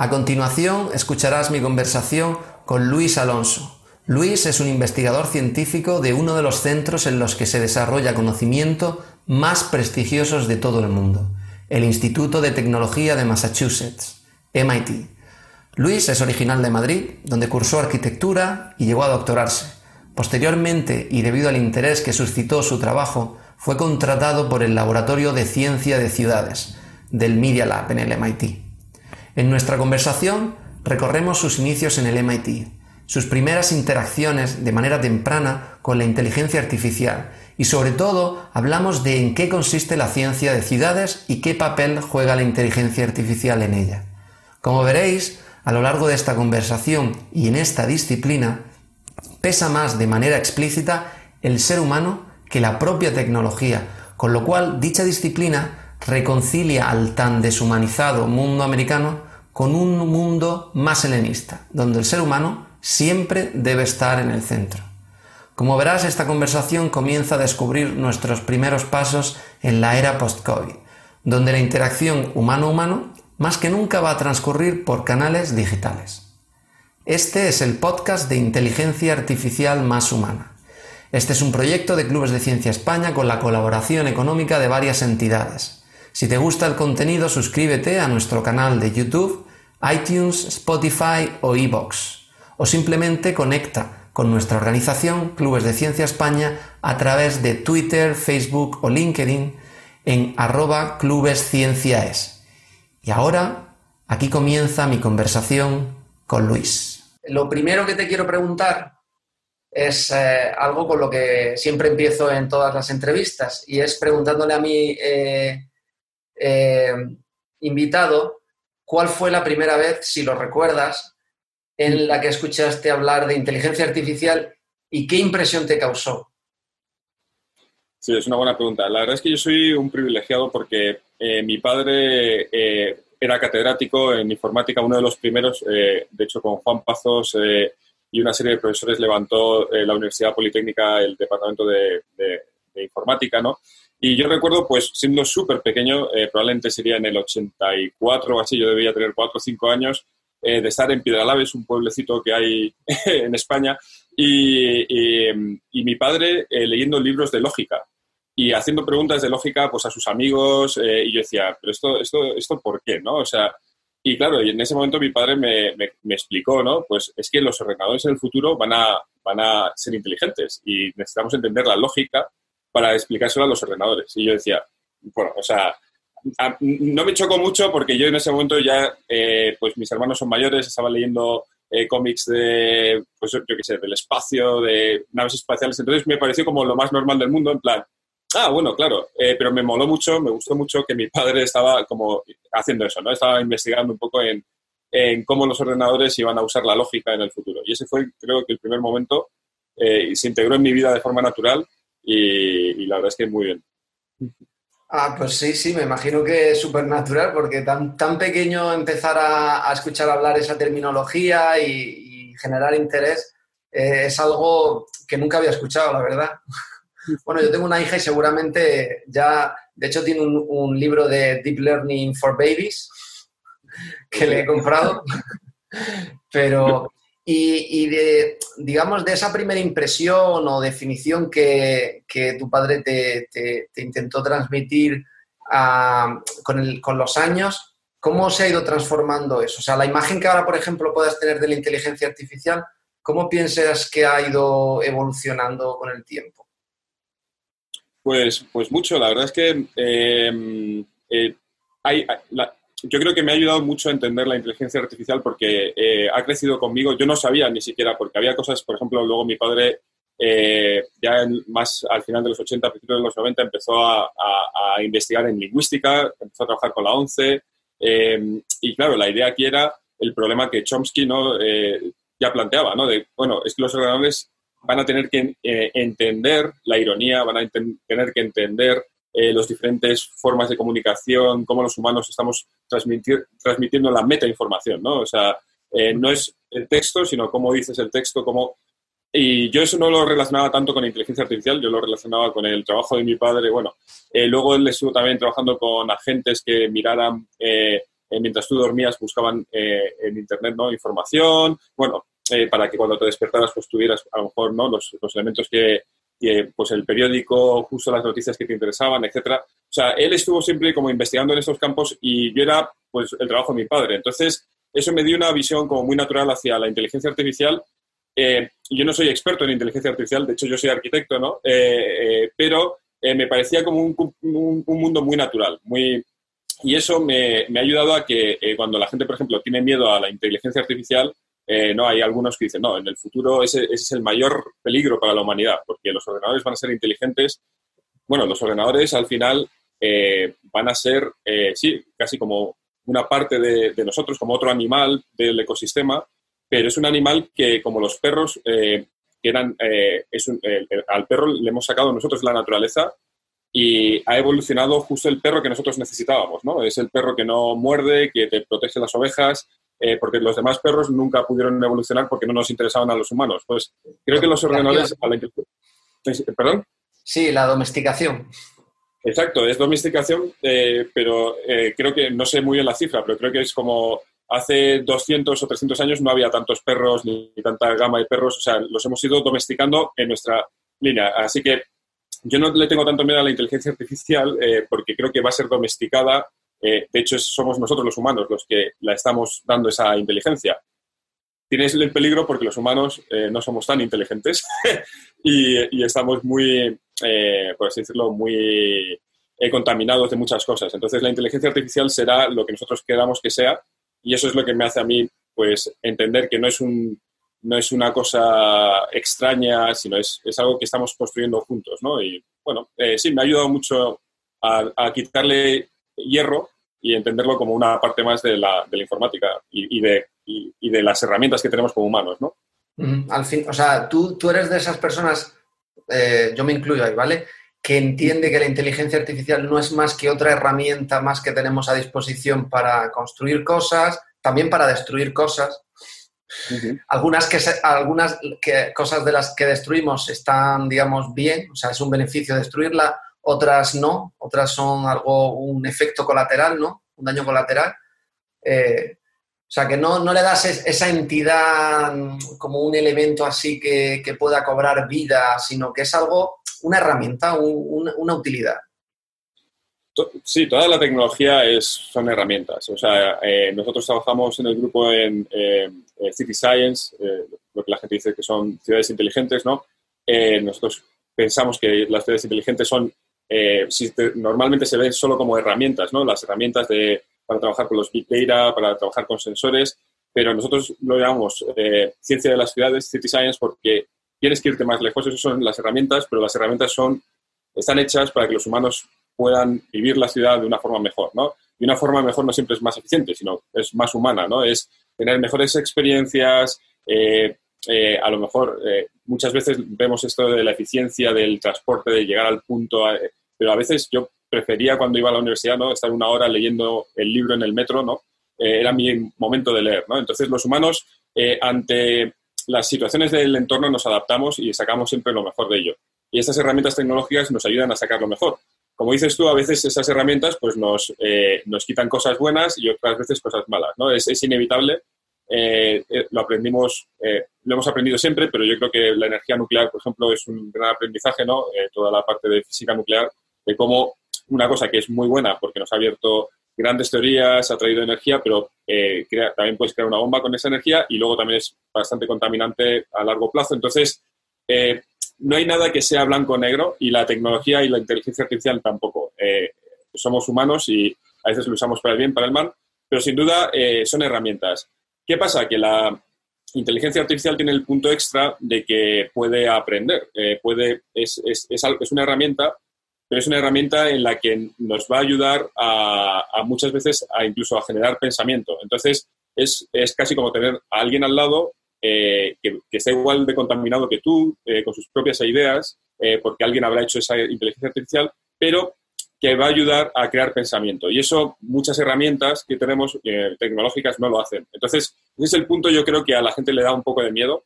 A continuación, escucharás mi conversación con Luis Alonso. Luis es un investigador científico de uno de los centros en los que se desarrolla conocimiento más prestigiosos de todo el mundo, el Instituto de Tecnología de Massachusetts, MIT. Luis es original de Madrid, donde cursó arquitectura y llegó a doctorarse. Posteriormente, y debido al interés que suscitó su trabajo, fue contratado por el Laboratorio de Ciencia de Ciudades del Media Lab en el MIT. En nuestra conversación recorremos sus inicios en el MIT, sus primeras interacciones de manera temprana con la inteligencia artificial y sobre todo hablamos de en qué consiste la ciencia de ciudades y qué papel juega la inteligencia artificial en ella. Como veréis, a lo largo de esta conversación y en esta disciplina, pesa más de manera explícita el ser humano que la propia tecnología, con lo cual dicha disciplina reconcilia al tan deshumanizado mundo americano con un mundo más helenista, donde el ser humano siempre debe estar en el centro. Como verás, esta conversación comienza a descubrir nuestros primeros pasos en la era post-COVID, donde la interacción humano-humano más que nunca va a transcurrir por canales digitales. Este es el podcast de inteligencia artificial más humana. Este es un proyecto de Clubes de Ciencia España con la colaboración económica de varias entidades, si te gusta el contenido, suscríbete a nuestro canal de YouTube, iTunes, Spotify o iBox. O simplemente conecta con nuestra organización Clubes de Ciencia España a través de Twitter, Facebook o LinkedIn en arroba clubescienciaes. Y ahora, aquí comienza mi conversación con Luis. Lo primero que te quiero preguntar es eh, algo con lo que siempre empiezo en todas las entrevistas y es preguntándole a mi eh, eh, invitado, ¿cuál fue la primera vez, si lo recuerdas, en la que escuchaste hablar de inteligencia artificial y qué impresión te causó? Sí, es una buena pregunta. La verdad es que yo soy un privilegiado porque eh, mi padre eh, era catedrático en informática, uno de los primeros, de hecho con Juan Pazos y una serie de profesores levantó la Universidad Politécnica el departamento de, de informática, ¿no? Y yo recuerdo, pues, siendo súper pequeño, eh, probablemente sería en el 84 o así, yo debía tener 4 o 5 años, eh, de estar en Piedralaves, un pueblecito que hay en España, y, y, mi padre eh, leyendo libros de lógica y haciendo preguntas de lógica pues, a sus amigos, y yo decía, pero esto, esto, esto, ¿por qué? ¿no? O sea, y claro, y en ese momento mi padre me, me, me, explicó, ¿no? Pues es que los ordenadores en el futuro van a, van a ser inteligentes y necesitamos entender la lógica para explicárselo a los ordenadores. Y yo decía, bueno, o sea, no me chocó mucho porque yo en ese momento ya, eh, pues mis hermanos son mayores, estaba leyendo eh, cómics de, pues yo qué sé, del espacio, de naves espaciales, entonces me pareció como lo más normal del mundo, en plan, ah, bueno, claro, eh, pero me moló mucho, me gustó mucho que mi padre estaba como haciendo eso, ¿no? Estaba investigando un poco en, en cómo los ordenadores iban a usar la lógica en el futuro. Y ese fue, creo que el primer momento, y se integró en mi vida de forma natural y, la verdad es que muy bien. Ah, pues sí, sí, me imagino que es súper natural porque tan, tan pequeño empezar a, escuchar hablar esa terminología y, generar interés eh, es algo que nunca había escuchado, la verdad. bueno, yo tengo una hija y seguramente ya, de hecho, tiene un, un libro de Deep Learning for Babies que le he comprado, pero y, de, digamos, de esa primera impresión o definición que, tu padre te, intentó transmitir ah, con, los años, ¿cómo se ha ido transformando eso? O sea, la imagen que ahora, por ejemplo, puedas tener de la inteligencia artificial, ¿cómo piensas que ha ido evolucionando con el tiempo? Pues, pues mucho, la verdad es que eh, eh, hay, yo creo que me ha ayudado mucho a entender la inteligencia artificial porque eh, ha crecido conmigo. Yo no sabía ni siquiera, porque había cosas, por ejemplo, luego mi padre, eh, ya más al final de los 80, a principios de los 90, empezó a, investigar en lingüística, empezó a trabajar con la ONCE. Em, y claro, la idea aquí era el problema que Chomsky ¿no? Eh, ya planteaba, ¿no? De, bueno, es que los ordenadores van a tener que entender la ironía, van a tener que entender eh, las diferentes formas de comunicación, cómo los humanos estamos transmitiendo la metainformación, ¿no? O sea, eh, no es el texto, sino cómo dices el texto, cómo... Y yo eso no lo relacionaba tanto con inteligencia artificial, yo lo relacionaba con el trabajo de mi padre. Bueno, eh, luego él estuvo también trabajando con agentes que miraran mientras tú dormías buscaban en Internet ¿no? información, bueno, para que cuando te despertaras pues tuvieras a lo mejor ¿no? los, los elementos que, pues el periódico, justo las noticias que te interesaban, etcétera. O sea, él estuvo siempre como investigando en estos campos y yo era pues el trabajo de mi padre. Entonces, eso me dio una visión como muy natural hacia la inteligencia artificial. Eh, yo no soy experto en inteligencia artificial, de hecho yo soy arquitecto, ¿no? Eh, eh, pero me parecía como un, un, mundo muy natural, muy... Y eso me, me ha ayudado a que cuando la gente, por ejemplo, tiene miedo a la inteligencia artificial, no hay algunos que dicen, no, en el futuro ese, es el mayor peligro para la humanidad, porque los ordenadores van a ser inteligentes. Bueno, los ordenadores al final van a ser, sí, casi como una parte de, nosotros, como otro animal del ecosistema, pero es un animal que, como los perros, eh, eran, eh, es al perro le hemos sacado nosotros la naturaleza y ha evolucionado justo el perro que nosotros necesitábamos, ¿no? Es el perro que no muerde, que te protege las ovejas, eh, porque los demás perros nunca pudieron evolucionar porque no nos interesaban a los humanos. Pues creo que los ordenadores... ¿Perdón? Sí, la domesticación. Exacto, es domesticación, eh, pero eh, creo que, no sé muy bien la cifra, pero creo que es como hace 200 o 300 años no había tantos perros ni, tanta gama de perros, o sea, los hemos ido domesticando en nuestra línea. Así que yo no le tengo tanto miedo a la inteligencia artificial eh, porque creo que va a ser domesticada. De hecho, somos nosotros los humanos los que la estamos dando esa inteligencia. Tienes el peligro porque los humanos no somos tan inteligentes y, estamos muy, eh, por así decirlo, muy eh, contaminados de muchas cosas. Entonces, la inteligencia artificial será lo que nosotros queramos que sea y eso es lo que me hace a mí pues, entender que no es, un, no es una cosa extraña, sino es, es algo que estamos construyendo juntos. ¿no? Y bueno, eh, sí, me ha ayudado mucho a, quitarle hierro y entenderlo como una parte más de la, de la informática y, de, y, de las herramientas que tenemos como humanos, ¿no? Al fin, o sea, tú, tú eres de esas personas eh, yo me incluyo ahí, ¿vale? Que entiende que la inteligencia artificial no es más que otra herramienta más que tenemos a disposición para construir cosas, también para destruir cosas. Algunas, que, algunas cosas de las que destruimos están, digamos, bien, o sea, es un beneficio destruirla, otras no, otras son algo, un efecto colateral, ¿no? Un daño colateral. Eh, o sea, que no, no le das esa entidad como un elemento así que, que pueda cobrar vida, sino que es algo, una herramienta, una utilidad. Sí, toda la tecnología es, son herramientas. O sea, eh, nosotros trabajamos en el grupo en City Science, eh, lo que la gente dice que son ciudades inteligentes, ¿no? nosotros pensamos que las ciudades inteligentes son, normalmente se ven solo como herramientas, ¿no? Las herramientas de para trabajar con los Big Data, para trabajar con sensores, pero nosotros lo llamamos eh, ciencia de las ciudades, City Science, porque tienes que irte más lejos. Esas son las herramientas, pero las herramientas son, están hechas para que los humanos puedan vivir la ciudad de una forma mejor, ¿no? Y una forma mejor no siempre es más eficiente, sino es más humana, ¿no? Es tener mejores experiencias, eh, eh, a lo mejor muchas veces vemos esto de la eficiencia del transporte, de llegar al punto, pero a veces yo prefería cuando iba a la universidad, ¿no? Estar una hora leyendo el libro en el metro, ¿no? Eh, era mi momento de leer, ¿no? Entonces los humanos, eh, ante las situaciones del entorno, nos adaptamos y sacamos siempre lo mejor de ello. Y estas herramientas tecnológicas nos ayudan a sacar lo mejor. Como dices tú, a veces esas herramientas pues nos, eh, nos quitan cosas buenas y otras veces cosas malas, ¿no? Es, es inevitable. lo aprendimos, lo hemos aprendido siempre, pero yo creo que la energía nuclear, por ejemplo, es un gran aprendizaje, ¿no? toda la parte de física nuclear, de cómo una cosa que es muy buena porque nos ha abierto grandes teorías, ha traído energía, pero eh, también puedes crear una bomba con esa energía y luego también es bastante contaminante a largo plazo. Entonces, eh, no hay nada que sea blanco o negro y la tecnología y la inteligencia artificial tampoco. Eh, somos humanos y a veces lo usamos para el bien, para el mal, pero sin duda son herramientas. ¿Qué pasa? Que la inteligencia artificial tiene el punto extra de que puede aprender, puede, es, es, es una herramienta pero es una herramienta en la que nos va a ayudar a, muchas veces a incluso a generar pensamiento. Entonces, es, casi como tener a alguien al lado eh, que, que, esté igual de contaminado que tú, eh, con sus propias ideas, eh, porque alguien habrá hecho esa inteligencia artificial, pero que va a ayudar a crear pensamiento. Y eso muchas herramientas que tenemos tecnológicas no lo hacen. Entonces, ese es el punto yo creo que a la gente le da un poco de miedo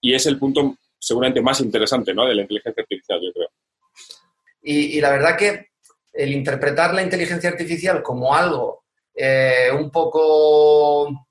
y es el punto seguramente más interesante ¿no? de la inteligencia artificial, yo creo. Y, la verdad que el interpretar la inteligencia artificial como algo eh, un poco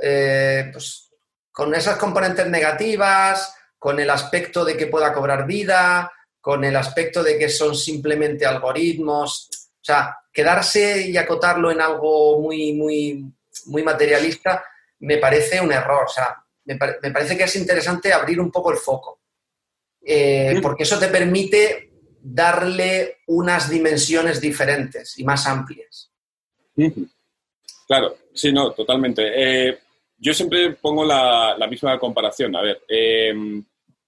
eh, pues, con esas componentes negativas, con el aspecto de que pueda cobrar vida, con el aspecto de que son simplemente algoritmos. O sea, quedarse y acotarlo en algo muy, muy, muy materialista me parece un error. O sea, me, parece que es interesante abrir un poco el foco. Eh, porque eso te permite darle unas dimensiones diferentes y más amplias. Claro, sí, no, totalmente. Eh, yo siempre pongo la, misma comparación. A ver, eh,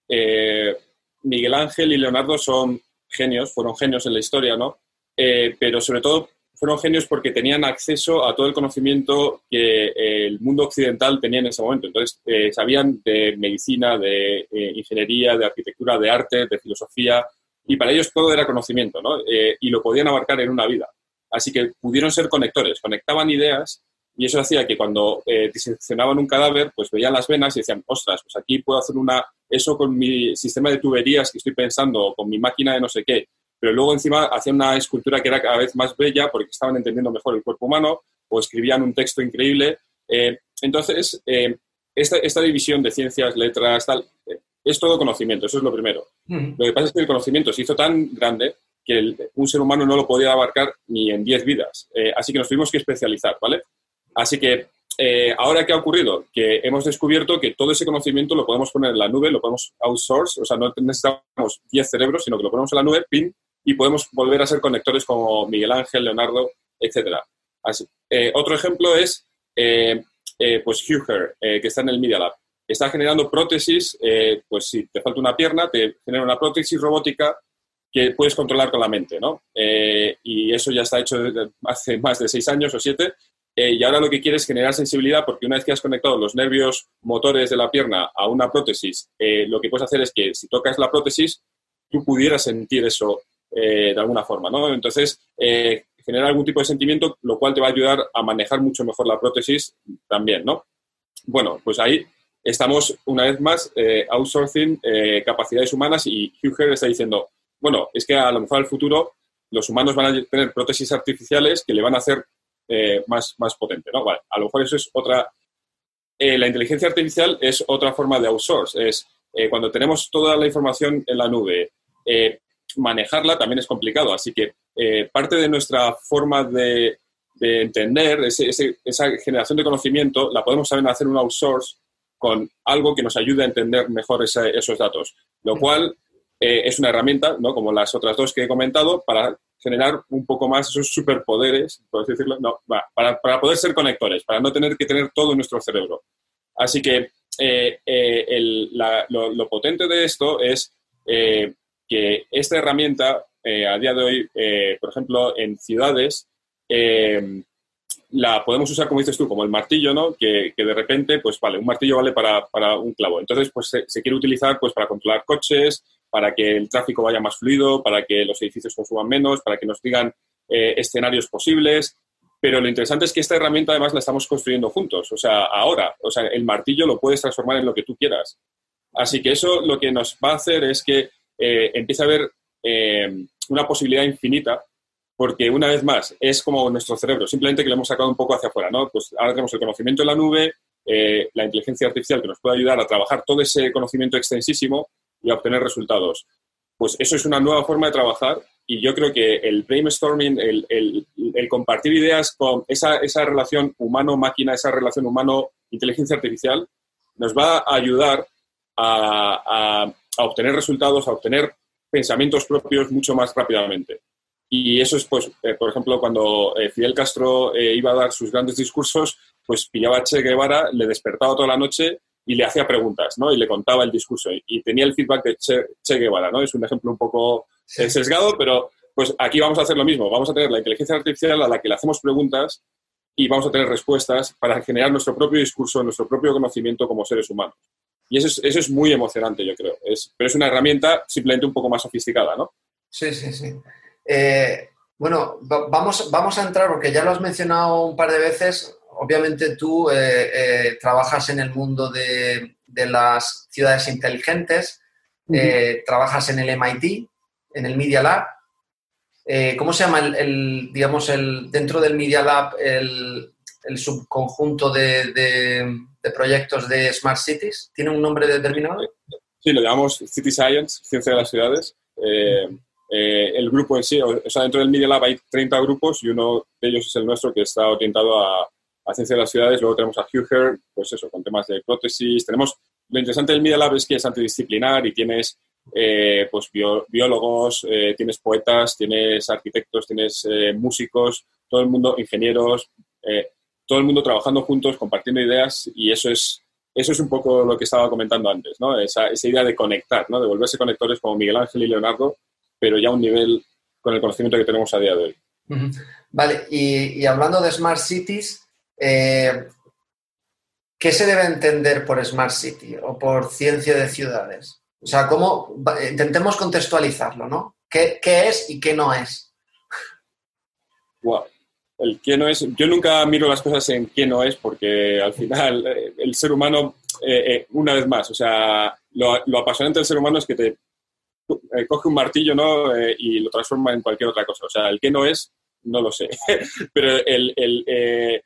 eh, Miguel Ángel y Leonardo son genios, fueron genios en la historia, ¿no? pero sobre todo fueron genios porque tenían acceso a todo el conocimiento que el mundo occidental tenía en ese momento. Entonces, sabían de medicina, de ingeniería, de arquitectura, de arte, de filosofía, y para ellos todo era conocimiento, ¿no? y lo podían abarcar en una vida. Así que pudieron ser conectores, conectaban ideas y eso hacía que cuando eh, diseccionaban un cadáver, pues veían las venas y decían, ostras, pues aquí puedo hacer una, eso con mi sistema de tuberías que estoy pensando, o con mi máquina de no sé qué. Pero luego encima hacían una escultura que era cada vez más bella porque estaban entendiendo mejor el cuerpo humano o escribían un texto increíble. Eh, entonces, eh, esta, esta, división de ciencias, letras, tal, eh, es todo conocimiento, eso es lo primero. Lo que pasa es que el conocimiento se hizo tan grande que un ser humano no lo podía abarcar ni en 10 vidas. Eh, así que nos tuvimos que especializar, ¿vale? Así que eh, ahora, ¿qué ha ocurrido? Que hemos descubierto que todo ese conocimiento lo podemos poner en la nube, lo podemos outsource, o sea, no necesitamos 10 cerebros, sino que lo ponemos en la nube, pin, y podemos volver a ser conectores como Miguel Ángel, Leonardo, etc. Así. Eh, otro ejemplo es, pues, Huger, que está en el Media Lab. Está generando prótesis, pues si te falta una pierna, te genera una prótesis robótica que puedes controlar con la mente, ¿no? Eh, y eso ya está hecho hace más de seis años o siete. Eh, y ahora lo que quieres es generar sensibilidad porque una vez que has conectado los nervios motores de la pierna a una prótesis, eh, lo que puedes hacer es que si tocas la prótesis, tú pudieras sentir eso de alguna forma, ¿no? Entonces, generar algún tipo de sentimiento, lo cual te va a ayudar a manejar mucho mejor la prótesis también, ¿no? Bueno, pues ahí estamos una vez más outsourcing capacidades humanas y Huger está diciendo, bueno, es que a lo mejor al futuro los humanos van a tener prótesis artificiales que le van a hacer eh, más, más potente, ¿no? A lo mejor eso es otra... Eh, la inteligencia artificial es otra forma de outsource, es eh, cuando tenemos toda la información en la nube, manejarla también es complicado, así que parte de nuestra forma de, entender esa generación de conocimiento la podemos saber hacer un outsource con algo que nos ayude a entender mejor esos datos, lo cual eh, es una herramienta, ¿no? como las otras dos que he comentado, para generar un poco más esos superpoderes, por decirlo, no, para, para, poder ser conectores, para no tener que tener todo nuestro cerebro. Así que eh, eh, lo, potente de esto es que esta herramienta, a día de hoy, por ejemplo, en ciudades, la podemos usar, como dices tú, como el martillo, ¿no? Que, que de repente, pues vale, un martillo vale para, para un clavo. Entonces, pues se, quiere utilizar pues para controlar coches, para que el tráfico vaya más fluido, para que los edificios consuman menos, para que nos digan eh, escenarios posibles. Pero lo interesante es que esta herramienta además la estamos construyendo juntos, o sea, ahora. O sea, el martillo lo puedes transformar en lo que tú quieras. Así que eso lo que nos va a hacer es que eh, empiece a haber eh, una posibilidad infinita, porque una vez más es como nuestro cerebro, simplemente que lo hemos sacado un poco hacia afuera, ¿no? Pues ahora tenemos el conocimiento en la nube, la inteligencia artificial que nos puede ayudar a trabajar todo ese conocimiento extensísimo y obtener resultados. Pues eso es una nueva forma de trabajar y yo creo que el brainstorming, el, compartir ideas con esa, relación humano-máquina, esa relación humano-inteligencia artificial, nos va a ayudar a, a, obtener resultados, a obtener pensamientos propios mucho más rápidamente. Y eso es, pues, eh, por ejemplo, cuando eh, Fidel Castro eh, iba a dar sus grandes discursos, pues pillaba a Che Guevara, le despertaba toda la noche y le hacía preguntas, ¿no? Y le contaba el discurso y, tenía el feedback de che, Guevara, ¿no? Es un ejemplo un poco sesgado, pero pues aquí vamos a hacer lo mismo. Vamos a tener la inteligencia artificial a la que le hacemos preguntas y vamos a tener respuestas para generar nuestro propio discurso, nuestro propio conocimiento como seres humanos. Y eso es, eso es muy emocionante, yo creo. Es, pero es una herramienta simplemente un poco más sofisticada, ¿no? Sí, sí, sí. Eh, bueno, vamos, vamos a entrar, porque ya lo has mencionado un par de veces, obviamente tú eh, eh, trabajas en el mundo de, las ciudades inteligentes, eh, trabajas en el MIT, en el Media Lab. eh, ¿cómo se llama el, digamos, el, dentro del Media Lab, el, subconjunto de, proyectos de Smart Cities? ¿Tiene un nombre determinado? Sí, lo llamamos City Science, Ciencia de las Ciudades. Eh, eh, el grupo en sí, o sea, dentro del Media Lab hay 30 grupos y uno de ellos es el nuestro que está orientado a, ciencia de las ciudades. Luego tenemos a Huger, pues eso, con temas de prótesis. Tenemos, lo interesante del Media Lab es que es antidisciplinar y tienes eh, pues biólogos, eh, tienes poetas, tienes arquitectos, tienes músicos, todo el mundo, ingenieros, todo el mundo trabajando juntos, compartiendo ideas y eso es, eso es un poco lo que estaba comentando antes, ¿no? esa, esa idea de conectar, ¿no? de volverse conectores como Miguel Ángel y Leonardo, pero ya a un nivel con el conocimiento que tenemos a día de hoy. Vale, y, y hablando de Smart Cities, ¿qué se debe entender por Smart City o por ciencia de ciudades? O sea, ¿cómo? Intentemos contextualizarlo, ¿no? ¿Qué, es y qué no es? Wow. El qué no es. Yo nunca miro las cosas en qué no es, porque al final eh, el ser humano, eh, eh, una vez más, o sea, lo, apasionante del ser humano es que te coge un martillo ¿no? y lo transforma en cualquier otra cosa. O sea, el qué no es, no lo sé. pero el, el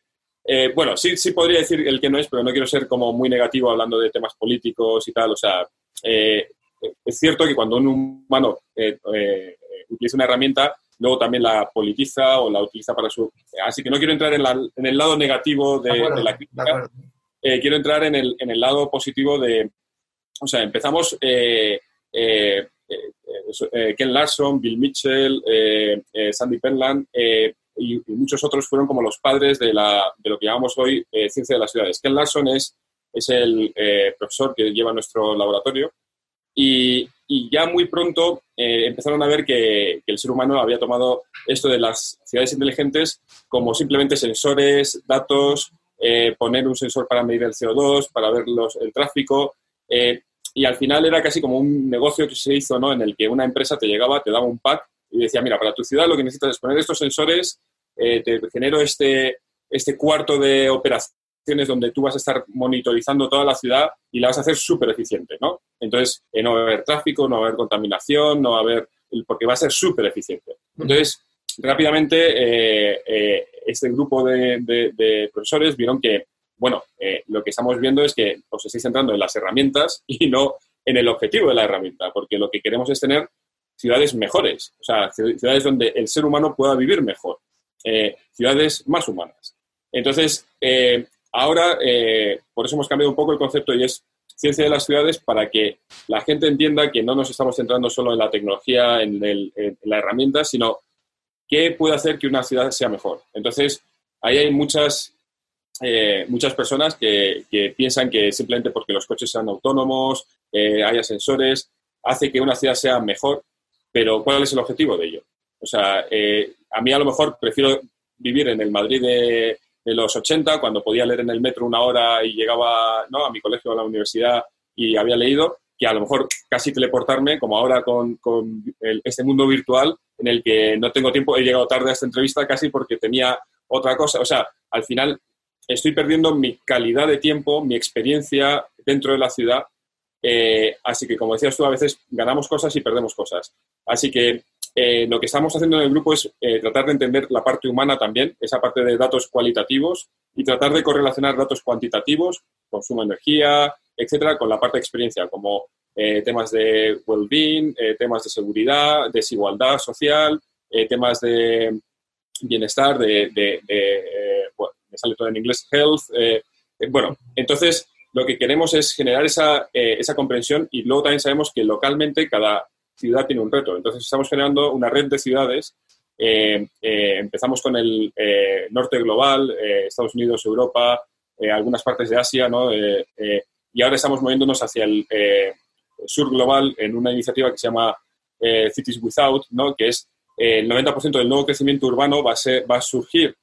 bueno, sí, sí podría decir el que no es, pero no quiero ser como muy negativo hablando de temas políticos y tal. O sea, eh, es cierto que cuando un humano eh, eh, utiliza una herramienta, luego también la politiza o la utiliza para su... Así que no quiero entrar en, el lado negativo de, la crítica, quiero entrar en el, en el, lado positivo de... O sea, empezamos... Ken Larson, Bill Mitchell, Sandy Penland y, muchos otros fueron como los padres de, lo que llamamos hoy ciencia de las ciudades. Ken Larson es el eh, profesor que lleva nuestro laboratorio. Y, ya muy pronto eh, empezaron a ver que, el ser humano había tomado esto de las ciudades inteligentes como simplemente sensores, datos, eh, poner un sensor para medir el CO2, para ver los, el tráfico. Y al final era casi como un negocio que se hizo, ¿no? En el que una empresa te llegaba, te daba un pack y decía, mira, para tu ciudad lo que necesitas es poner estos sensores, te genero este, este cuarto de operación donde tú vas a estar monitorizando toda la ciudad y la vas a hacer súper eficiente, ¿no? Entonces, eh, no va a haber tráfico, no va a haber contaminación, no va a haber... porque va a ser súper eficiente. Entonces, rápidamente, eh, eh, este grupo de, profesores vieron que, bueno, lo que estamos viendo es que os estáis centrando en las herramientas y no en el objetivo de la herramienta, porque lo que queremos es tener ciudades mejores, o sea, ciudades donde el ser humano pueda vivir mejor, ciudades más humanas. Entonces, Ahora, eh, por eso hemos cambiado un poco el concepto y es ciencia de las ciudades para que la gente entienda que no nos estamos centrando solo en la tecnología, en, la herramienta, sino qué puede hacer que una ciudad sea mejor. Entonces, ahí hay muchas, eh, muchas personas que, piensan que simplemente porque los coches sean autónomos, eh, haya sensores, hace que una ciudad sea mejor, pero ¿cuál es el objetivo de ello? O sea, a mí a lo mejor prefiero vivir en el Madrid de, de los 80, cuando podía leer en el metro una hora y llegaba ¿no? a mi colegio, a la universidad y había leído, que a lo mejor casi teleportarme, como ahora con, con este mundo virtual en el que no tengo tiempo, he llegado tarde a esta entrevista casi porque tenía otra cosa. O sea, al final estoy perdiendo mi calidad de tiempo, mi experiencia dentro de la ciudad. Eh, así que, como decías tú, a veces ganamos cosas y perdemos cosas. Así que eh, lo que estamos haciendo en el grupo es eh, tratar de entender la parte humana también, esa parte de datos cualitativos y tratar de correlacionar datos cuantitativos, consumo de energía, etcétera, con la parte de experiencia, como temas de well-being, temas de seguridad, desigualdad social, temas de bienestar, de, me sale todo en inglés, health. bueno, entonces lo que queremos es generar esa, esa comprensión y luego también sabemos que localmente cada ciudad tiene un reto. Entonces estamos generando una red de ciudades. Eh, eh, empezamos con el eh, norte global, Estados Unidos, Europa, algunas partes de Asia, ¿no? y ahora estamos moviéndonos hacia el sur global en una iniciativa que se llama Cities Without, ¿no? que es el 90% del nuevo crecimiento urbano va a, ser, va a surgir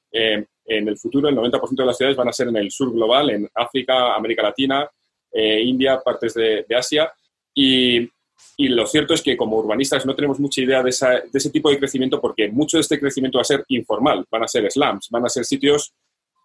en el futuro, el 90% de las ciudades van a ser en el sur global, en África, América Latina, India, partes de, de Asia. Y, y lo cierto es que como urbanistas no tenemos mucha idea de, ese tipo de crecimiento porque mucho de este crecimiento va a ser informal, van a ser slums, van a ser sitios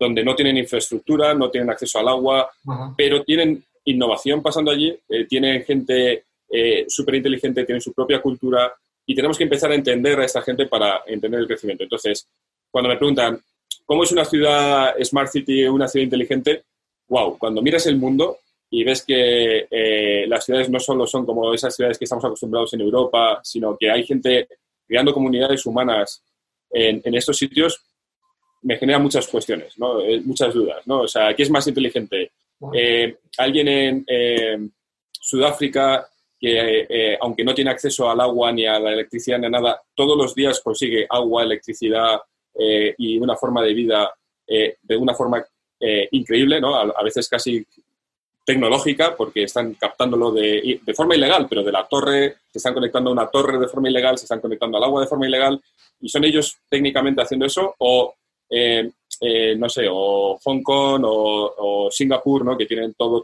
donde no tienen infraestructura, no tienen acceso al agua, pero tienen innovación pasando allí, eh, tienen gente eh, súper inteligente, tienen su propia cultura y tenemos que empezar a entender a esta gente para entender el crecimiento. Entonces, cuando me preguntan, ¿cómo es una ciudad Smart City, una ciudad inteligente? Wow, cuando miras el mundo y ves que eh, las ciudades no solo son como esas ciudades que estamos acostumbrados en Europa, sino que hay gente creando comunidades humanas en, estos sitios, me genera muchas cuestiones, eh, muchas dudas. ¿no? O sea, ¿qué es más inteligente? Eh, alguien en Sudáfrica que eh, aunque no tiene acceso al agua ni a la electricidad ni a nada, todos los días consigue agua, electricidad eh, y una forma de vida eh, de una forma increíble, ¿no? A, veces casi tecnológica, porque están captándolo de, de, forma ilegal, pero de la torre, se están conectando a una torre de forma ilegal, se están conectando al agua de forma ilegal, y son ellos técnicamente haciendo eso, o no sé, o Hong Kong o, Singapur, ¿no? que tienen todo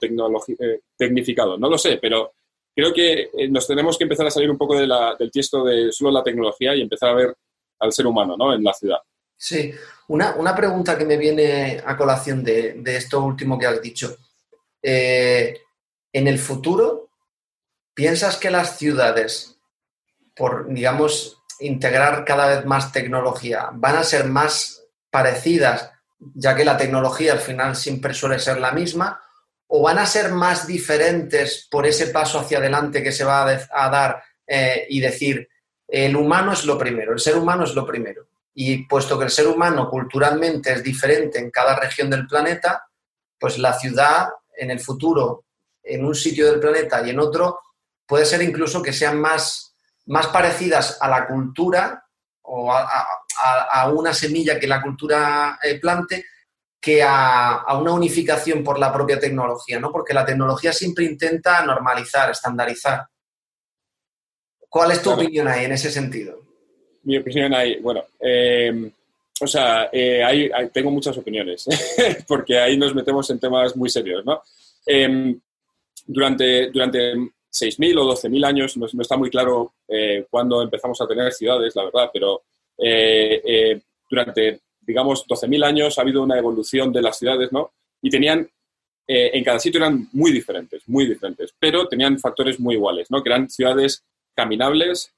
tecnificado. No lo sé, pero creo que eh, nos tenemos que empezar a salir un poco de del tiesto de solo la tecnología y empezar a ver al ser humano ¿no? en la ciudad. Sí, una, pregunta que me viene a colación de, esto último que has dicho. Eh, en el futuro, ¿piensas que las ciudades, por, digamos, integrar cada vez más tecnología, van a ser más parecidas, ya que la tecnología al final siempre suele ser la misma, o van a ser más diferentes por ese paso hacia adelante que se va a, dar eh, y decir, el humano es lo primero, el ser humano es lo primero. Y puesto que el ser humano culturalmente es diferente en cada región del planeta, pues la ciudad en el futuro, en un sitio del planeta y en otro, puede ser incluso que sean más, más parecidas a la cultura o a, una semilla que la cultura eh, plante que a, una unificación por la propia tecnología, ¿no? Porque la tecnología siempre intenta normalizar, estandarizar. ¿Cuál es tu opinión ahí en ese sentido? Mi opinión ahí, bueno, em, o sea, eh, tengo muchas opiniones, porque ahí nos metemos en temas muy serios, ¿no? Em, durante, durante 6.000 o 12.000 años, no, está muy claro eh, cuándo empezamos a tener ciudades, la verdad, pero eh, durante digamos, 12.000 años ha habido una evolución de las ciudades, ¿no? Y tenían, eh, en cada sitio eran muy diferentes, muy diferentes, pero tenían factores muy iguales, ¿no? Que eran ciudades caminables,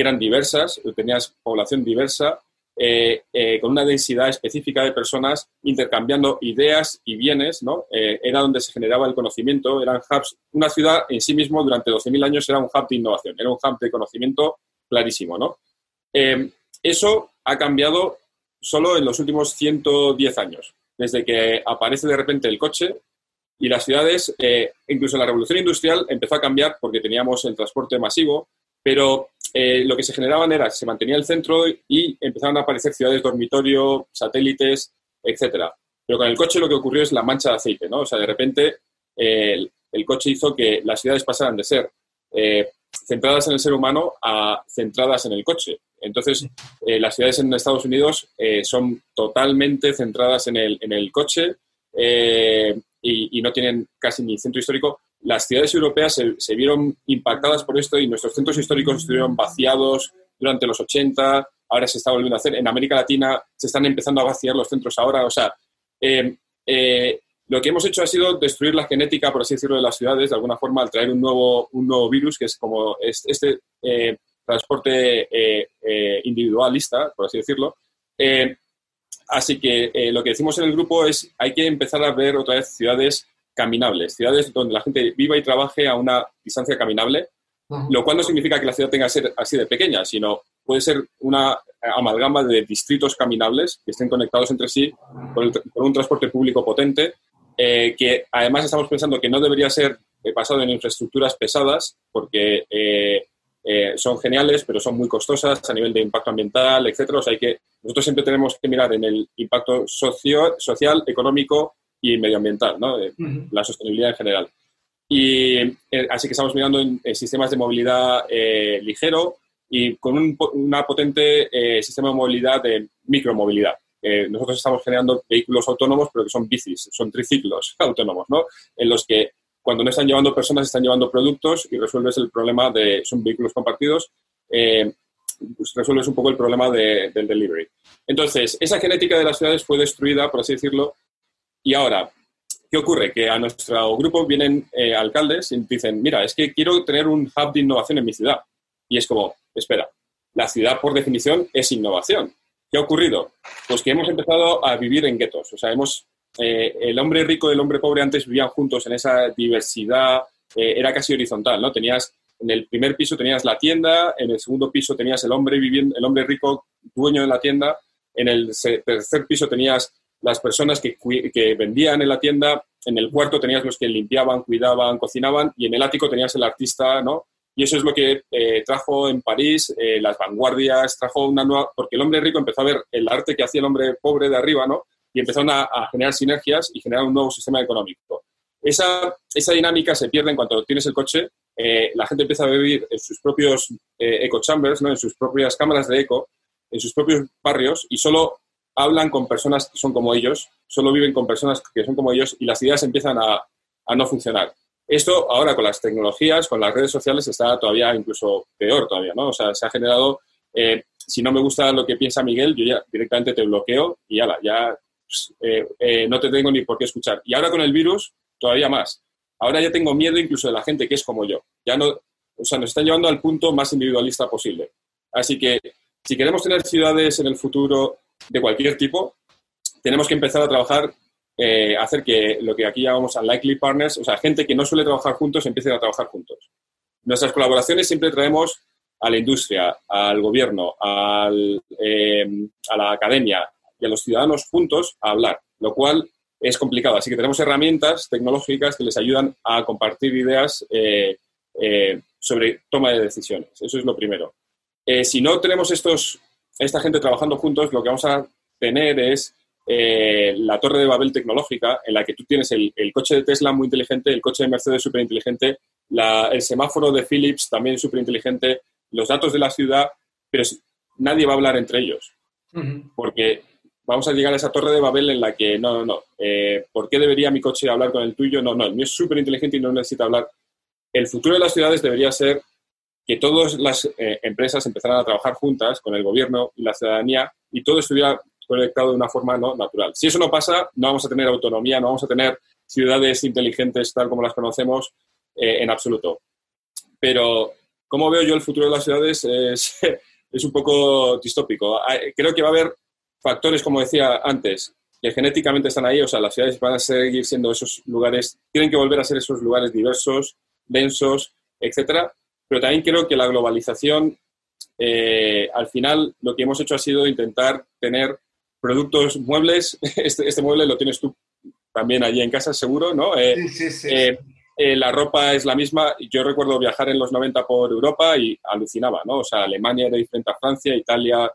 eran diversas, tenías población diversa, eh, eh, con una densidad específica de personas intercambiando ideas y bienes, ¿no? era donde se generaba el conocimiento, eran hubs. Una ciudad en sí mismo durante 12.000 años era un hub de innovación, era un hub de conocimiento clarísimo, ¿no? eso ha cambiado solo en los últimos 110 años, desde que aparece de repente el coche y las ciudades, eh, incluso la revolución industrial empezó a cambiar porque teníamos el transporte masivo, pero eh, lo que se generaban era, se mantenía el centro y empezaron a aparecer ciudades dormitorio, satélites, etcétera. Pero con el coche lo que ocurrió es la mancha de aceite, ¿no? O sea, de repente eh, el, coche hizo que las ciudades pasaran de ser centradas en el ser humano a centradas en el coche. Entonces, eh, las ciudades en Estados Unidos eh, son totalmente centradas en el, en el coche eh, y, no tienen casi ni centro histórico. Las ciudades europeas se, vieron impactadas por esto y nuestros centros históricos estuvieron vaciados durante los 80, ahora se está volviendo a hacer. En América Latina se están empezando a vaciar los centros ahora. O sea, lo que hemos hecho ha sido destruir la genética, por así decirlo, de las ciudades, de alguna forma, al traer un nuevo, un nuevo virus, que es como este transporte eh, eh, individualista, por así decirlo. Eh, así que lo que decimos en el grupo es hay que empezar a ver otra vez ciudades caminables, ciudades donde la gente viva y trabaje a una distancia caminable, lo cual no significa que la ciudad tenga que ser así de pequeña, sino puede ser una amalgama de distritos caminables que estén conectados entre sí por, un transporte público potente, que además estamos pensando que no debería ser basado en infraestructuras pesadas, porque eh, son geniales, pero son muy costosas a nivel de impacto ambiental, etcétera. O sea, hay que, nosotros siempre tenemos que mirar en el impacto socio, social, económico y medioambiental, ¿no? la sostenibilidad en general. Y eh, así que estamos mirando en, sistemas de movilidad eh, ligero y con un una potente sistema de movilidad de micromovilidad. nosotros estamos generando vehículos autónomos, pero que son bicis, son triciclos autónomos, ¿no? En los que cuando no están llevando personas, están llevando productos y resuelves el problema de, son vehículos compartidos, eh, pues resuelves un poco el problema del delivery. Entonces, esa genética de las ciudades fue destruida, por así decirlo, y ahora, ¿qué ocurre? Que a nuestro grupo vienen eh, alcaldes y dicen, mira, es que quiero tener un hub de innovación en mi ciudad. Y es como, espera, la ciudad, por definición, es innovación. ¿Qué ha ocurrido? Pues que hemos empezado a vivir en guetos. O sea, hemos, eh, el hombre rico y el hombre pobre antes vivían juntos en esa diversidad, eh, era casi horizontal, ¿no? Tenías, en el primer piso tenías la tienda, en el segundo piso tenías el hombre viviendo, el hombre rico, dueño de la tienda, en el tercer piso tenías las personas que, vendían en la tienda, en el cuarto tenías los que limpiaban, cuidaban, cocinaban, y en el ático tenías el artista, ¿no? Y eso es lo que eh, trajo en París eh, las vanguardias, trajo una nueva, porque el hombre rico empezó a ver el arte que hacía el hombre pobre de arriba, ¿no? Y empezaron a, generar sinergias y generar un nuevo sistema económico. Esa, esa dinámica se pierde en cuanto tienes el coche, eh, la gente empieza a vivir en sus propios eco chambers, ¿no? En sus propias cámaras de eco, en sus propios barrios y solo hablan con personas que son como ellos, solo viven con personas que son como ellos y las ideas empiezan a, a no funcionar. Esto ahora con las tecnologías, con las redes sociales, está todavía incluso peor todavía, ¿no? O sea, se ha generado, eh, si no me gusta lo que piensa Miguel, yo ya directamente te bloqueo y ya, ya pues, eh, eh, no te tengo ni por qué escuchar. Y ahora con el virus, todavía más. Ahora ya tengo miedo incluso de la gente que es como yo. Ya no, o sea, nos están llevando al punto más individualista posible. Así que si queremos tener ciudades en el futuro de cualquier tipo, tenemos que empezar a trabajar eh, hacer que lo que aquí llamamos unlikely partners, o sea, gente que no suele trabajar juntos, empiecen a trabajar juntos. Nuestras colaboraciones siempre traemos a la industria, al gobierno, eh, a la academia y a los ciudadanos juntos a hablar, lo cual es complicado. Así que tenemos herramientas tecnológicas que les ayudan a compartir ideas eh, sobre toma de decisiones. Eso es lo primero. si no tenemos estos, esta gente trabajando juntos, lo que vamos a tener es eh, la torre de Babel tecnológica, en la que tú tienes el, coche de Tesla muy inteligente, el coche de Mercedes súper inteligente, el semáforo de Philips también súper inteligente, los datos de la ciudad, pero nadie va a hablar entre ellos. Porque vamos a llegar a esa torre de Babel en la que, no, no, no, eh, ¿por qué debería mi coche hablar con el tuyo? No, no, el mío es súper inteligente y no necesita hablar. El futuro de las ciudades debería ser que todas las eh, empresas empezaran a trabajar juntas con el gobierno y la ciudadanía y todo estuviera conectado de una forma ¿no? natural. Si eso no pasa, no vamos a tener autonomía, no vamos a tener ciudades inteligentes tal como las conocemos eh, en absoluto. Pero, ¿cómo veo yo el futuro de las ciudades? Es, es un poco distópico. Creo que va a haber factores, como decía antes, que genéticamente están ahí, o sea, las ciudades van a seguir siendo esos lugares, tienen que volver a ser esos lugares diversos, densos, etcétera, pero también creo que la globalización, eh, al final, lo que hemos hecho ha sido intentar tener productos, muebles, este, este, mueble lo tienes tú también allí en casa, seguro, ¿no? Eh, sí, sí, eh, eh, la ropa es la misma. Yo recuerdo viajar en los 90 por Europa y alucinaba, ¿no? O sea, Alemania era diferente a Francia, Italia.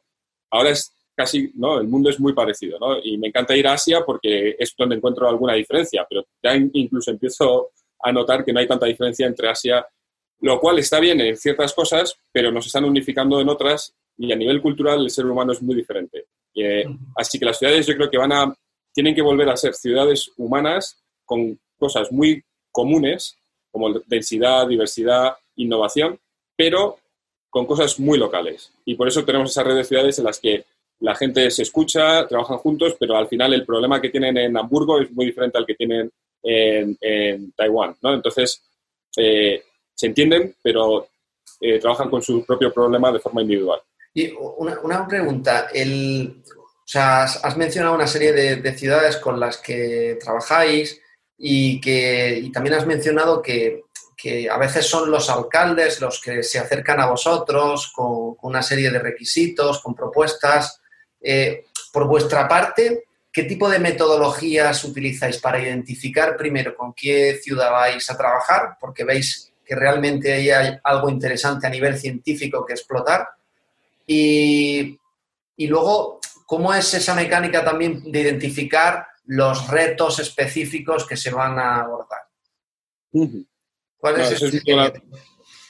Ahora es casi, ¿no? El mundo es muy parecido, ¿no? Y me encanta ir a Asia porque es donde encuentro alguna diferencia, pero ya incluso empiezo a notar que no hay tanta diferencia entre Asia, lo cual está bien en ciertas cosas, pero nos están unificando en otras y a nivel cultural el ser humano es muy diferente. Eh, así que las ciudades yo creo que van a, tienen que volver a ser ciudades humanas con cosas muy comunes, como densidad, diversidad, innovación, pero con cosas muy locales. Y por eso tenemos esa red de ciudades en las que la gente se escucha, trabajan juntos, pero al final el problema que tienen en Hamburgo es muy diferente al que tienen en, Taiwán. ¿no? Entonces, eh, se entienden, pero eh, trabajan con su propio problema de forma individual. Y una, pregunta, el, o sea, has, mencionado una serie de, ciudades con las que trabajáis y que también has mencionado que, a veces son los alcaldes los que se acercan a vosotros con, una serie de requisitos, con propuestas. Eh, por vuestra parte, ¿qué tipo de metodologías utilizáis para identificar primero con qué ciudad vais a trabajar? Porque veis que realmente hay algo interesante a nivel científico que explotar. Y, luego, ¿cómo es esa mecánica también de identificar los retos específicos que se van a abordar? ¿Cuál es no,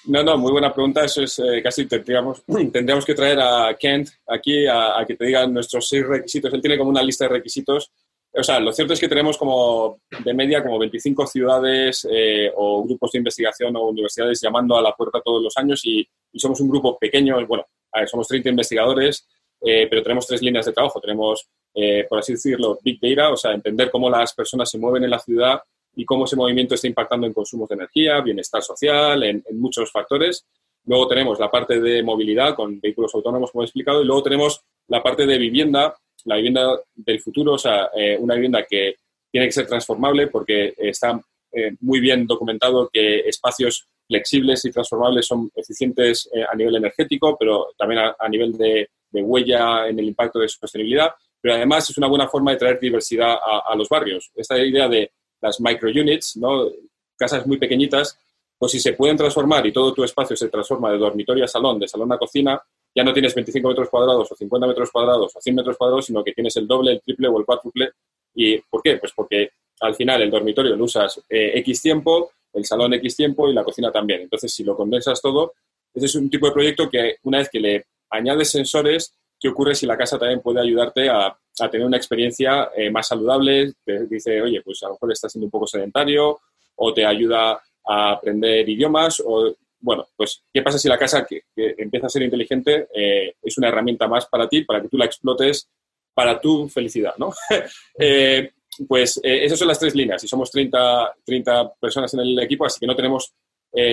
no, no, muy buena pregunta. Eso es eh, casi tendríamos, tendríamos que traer a Kent aquí a, que te digan nuestros seis requisitos. Él tiene como una lista de requisitos. O sea, lo cierto es que tenemos como de media como 25 ciudades eh, o grupos de investigación o universidades llamando a la puerta todos los años y, y somos un grupo pequeño, bueno, somos 30 investigadores, eh, pero tenemos tres líneas de trabajo. Tenemos, eh, por así decirlo, Big Data, o sea, entender cómo las personas se mueven en la ciudad y cómo ese movimiento está impactando en consumos de energía, bienestar social, en, muchos factores. Luego tenemos la parte de movilidad con vehículos autónomos, como he explicado, y luego tenemos la parte de vivienda, la vivienda del futuro, o sea, eh, una vivienda que tiene que ser transformable porque está eh, muy bien documentado que espacios flexibles y transformables son eficientes eh, a nivel energético, pero también a, nivel de, huella en el impacto de sostenibilidad, pero además es una buena forma de traer diversidad a, a los barrios. Esta idea de las microunits, ¿no? casas muy pequeñitas, pues si se pueden transformar y todo tu espacio se transforma de dormitorio a salón, de salón a cocina, ya no tienes 25 metros cuadrados o 50 metros cuadrados o 100 metros cuadrados, sino que tienes el doble, el triple o el cuádruple. ¿Y por qué? Pues porque al final el dormitorio lo usas eh, X tiempo, el salón X tiempo y la cocina también. Entonces, si lo condensas todo, ese es un tipo de proyecto que una vez que le añades sensores, ¿qué ocurre si la casa también puede ayudarte a, tener una experiencia eh, más saludable? Te dice, oye, pues a lo mejor estás siendo un poco sedentario o te ayuda a aprender idiomas o bueno, pues, ¿qué pasa si la casa que, empieza a ser inteligente eh, es una herramienta más para ti, para que tú la explotes para tu felicidad, ¿no? Eh, pues eh, esas son las tres líneas y somos 30, 30 personas en el equipo, así que no tenemos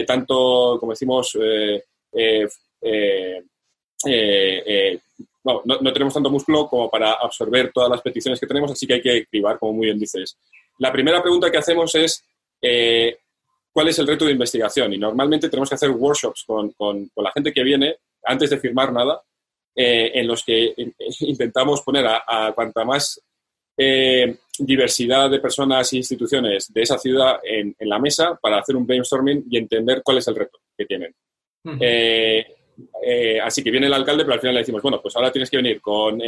tanto, como decimos, no, no, tenemos tanto músculo como para absorber todas las peticiones que tenemos, así que hay que cribar, como muy bien dices. La primera pregunta que hacemos es, cuál es el reto de investigación. Y normalmente tenemos que hacer workshops con, la gente que viene antes de firmar nada, eh, en los que intentamos poner a, cuanta más eh, diversidad de personas e instituciones de esa ciudad en, la mesa para hacer un brainstorming y entender cuál es el reto que tienen. Eh, así que viene el alcalde, pero al final le decimos, bueno, pues ahora tienes que venir con,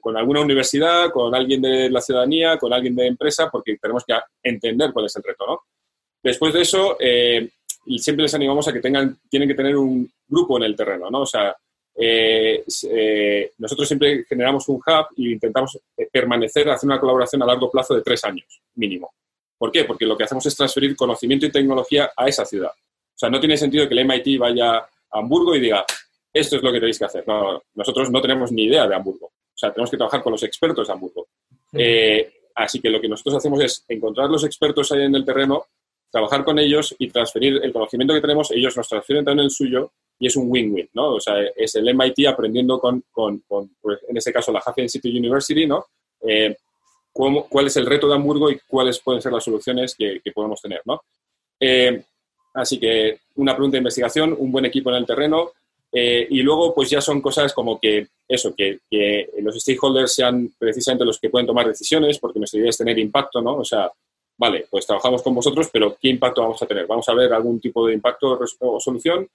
con, alguna universidad, con alguien de la ciudadanía, con alguien de empresa, porque tenemos que entender cuál es el reto, ¿no? Después de eso, eh, siempre les animamos a que tengan, tienen que tener un grupo en el terreno, ¿no? O sea, eh, eh, nosotros siempre generamos un hub y intentamos permanecer, hacer una colaboración a largo plazo de tres años mínimo. ¿Por qué? Porque lo que hacemos es transferir conocimiento y tecnología a esa ciudad. O sea, no tiene sentido que el MIT vaya a Hamburgo y diga, esto es lo que tenéis que hacer. No, nosotros no tenemos ni idea de Hamburgo. O sea, tenemos que trabajar con los expertos de Hamburgo. así que lo que nosotros hacemos es encontrar los expertos ahí en el terreno trabajar con ellos y transferir el conocimiento que tenemos, ellos nos transfieren también el suyo y es un win-win, ¿no? O sea, es el MIT aprendiendo con, con, pues, en este caso, la Hafen City University, ¿no? Eh, cuál es el reto de Hamburgo y cuáles pueden ser las soluciones que, podemos tener, ¿no? Eh, así que una pregunta de investigación, un buen equipo en el terreno eh, y luego pues ya son cosas como que eso, que, que, los stakeholders sean precisamente los que pueden tomar decisiones porque nuestra idea es tener impacto, ¿no? O sea, vale, pues trabajamos con vosotros, pero ¿qué impacto vamos a tener? ¿Vamos a ver algún tipo de impacto o solución?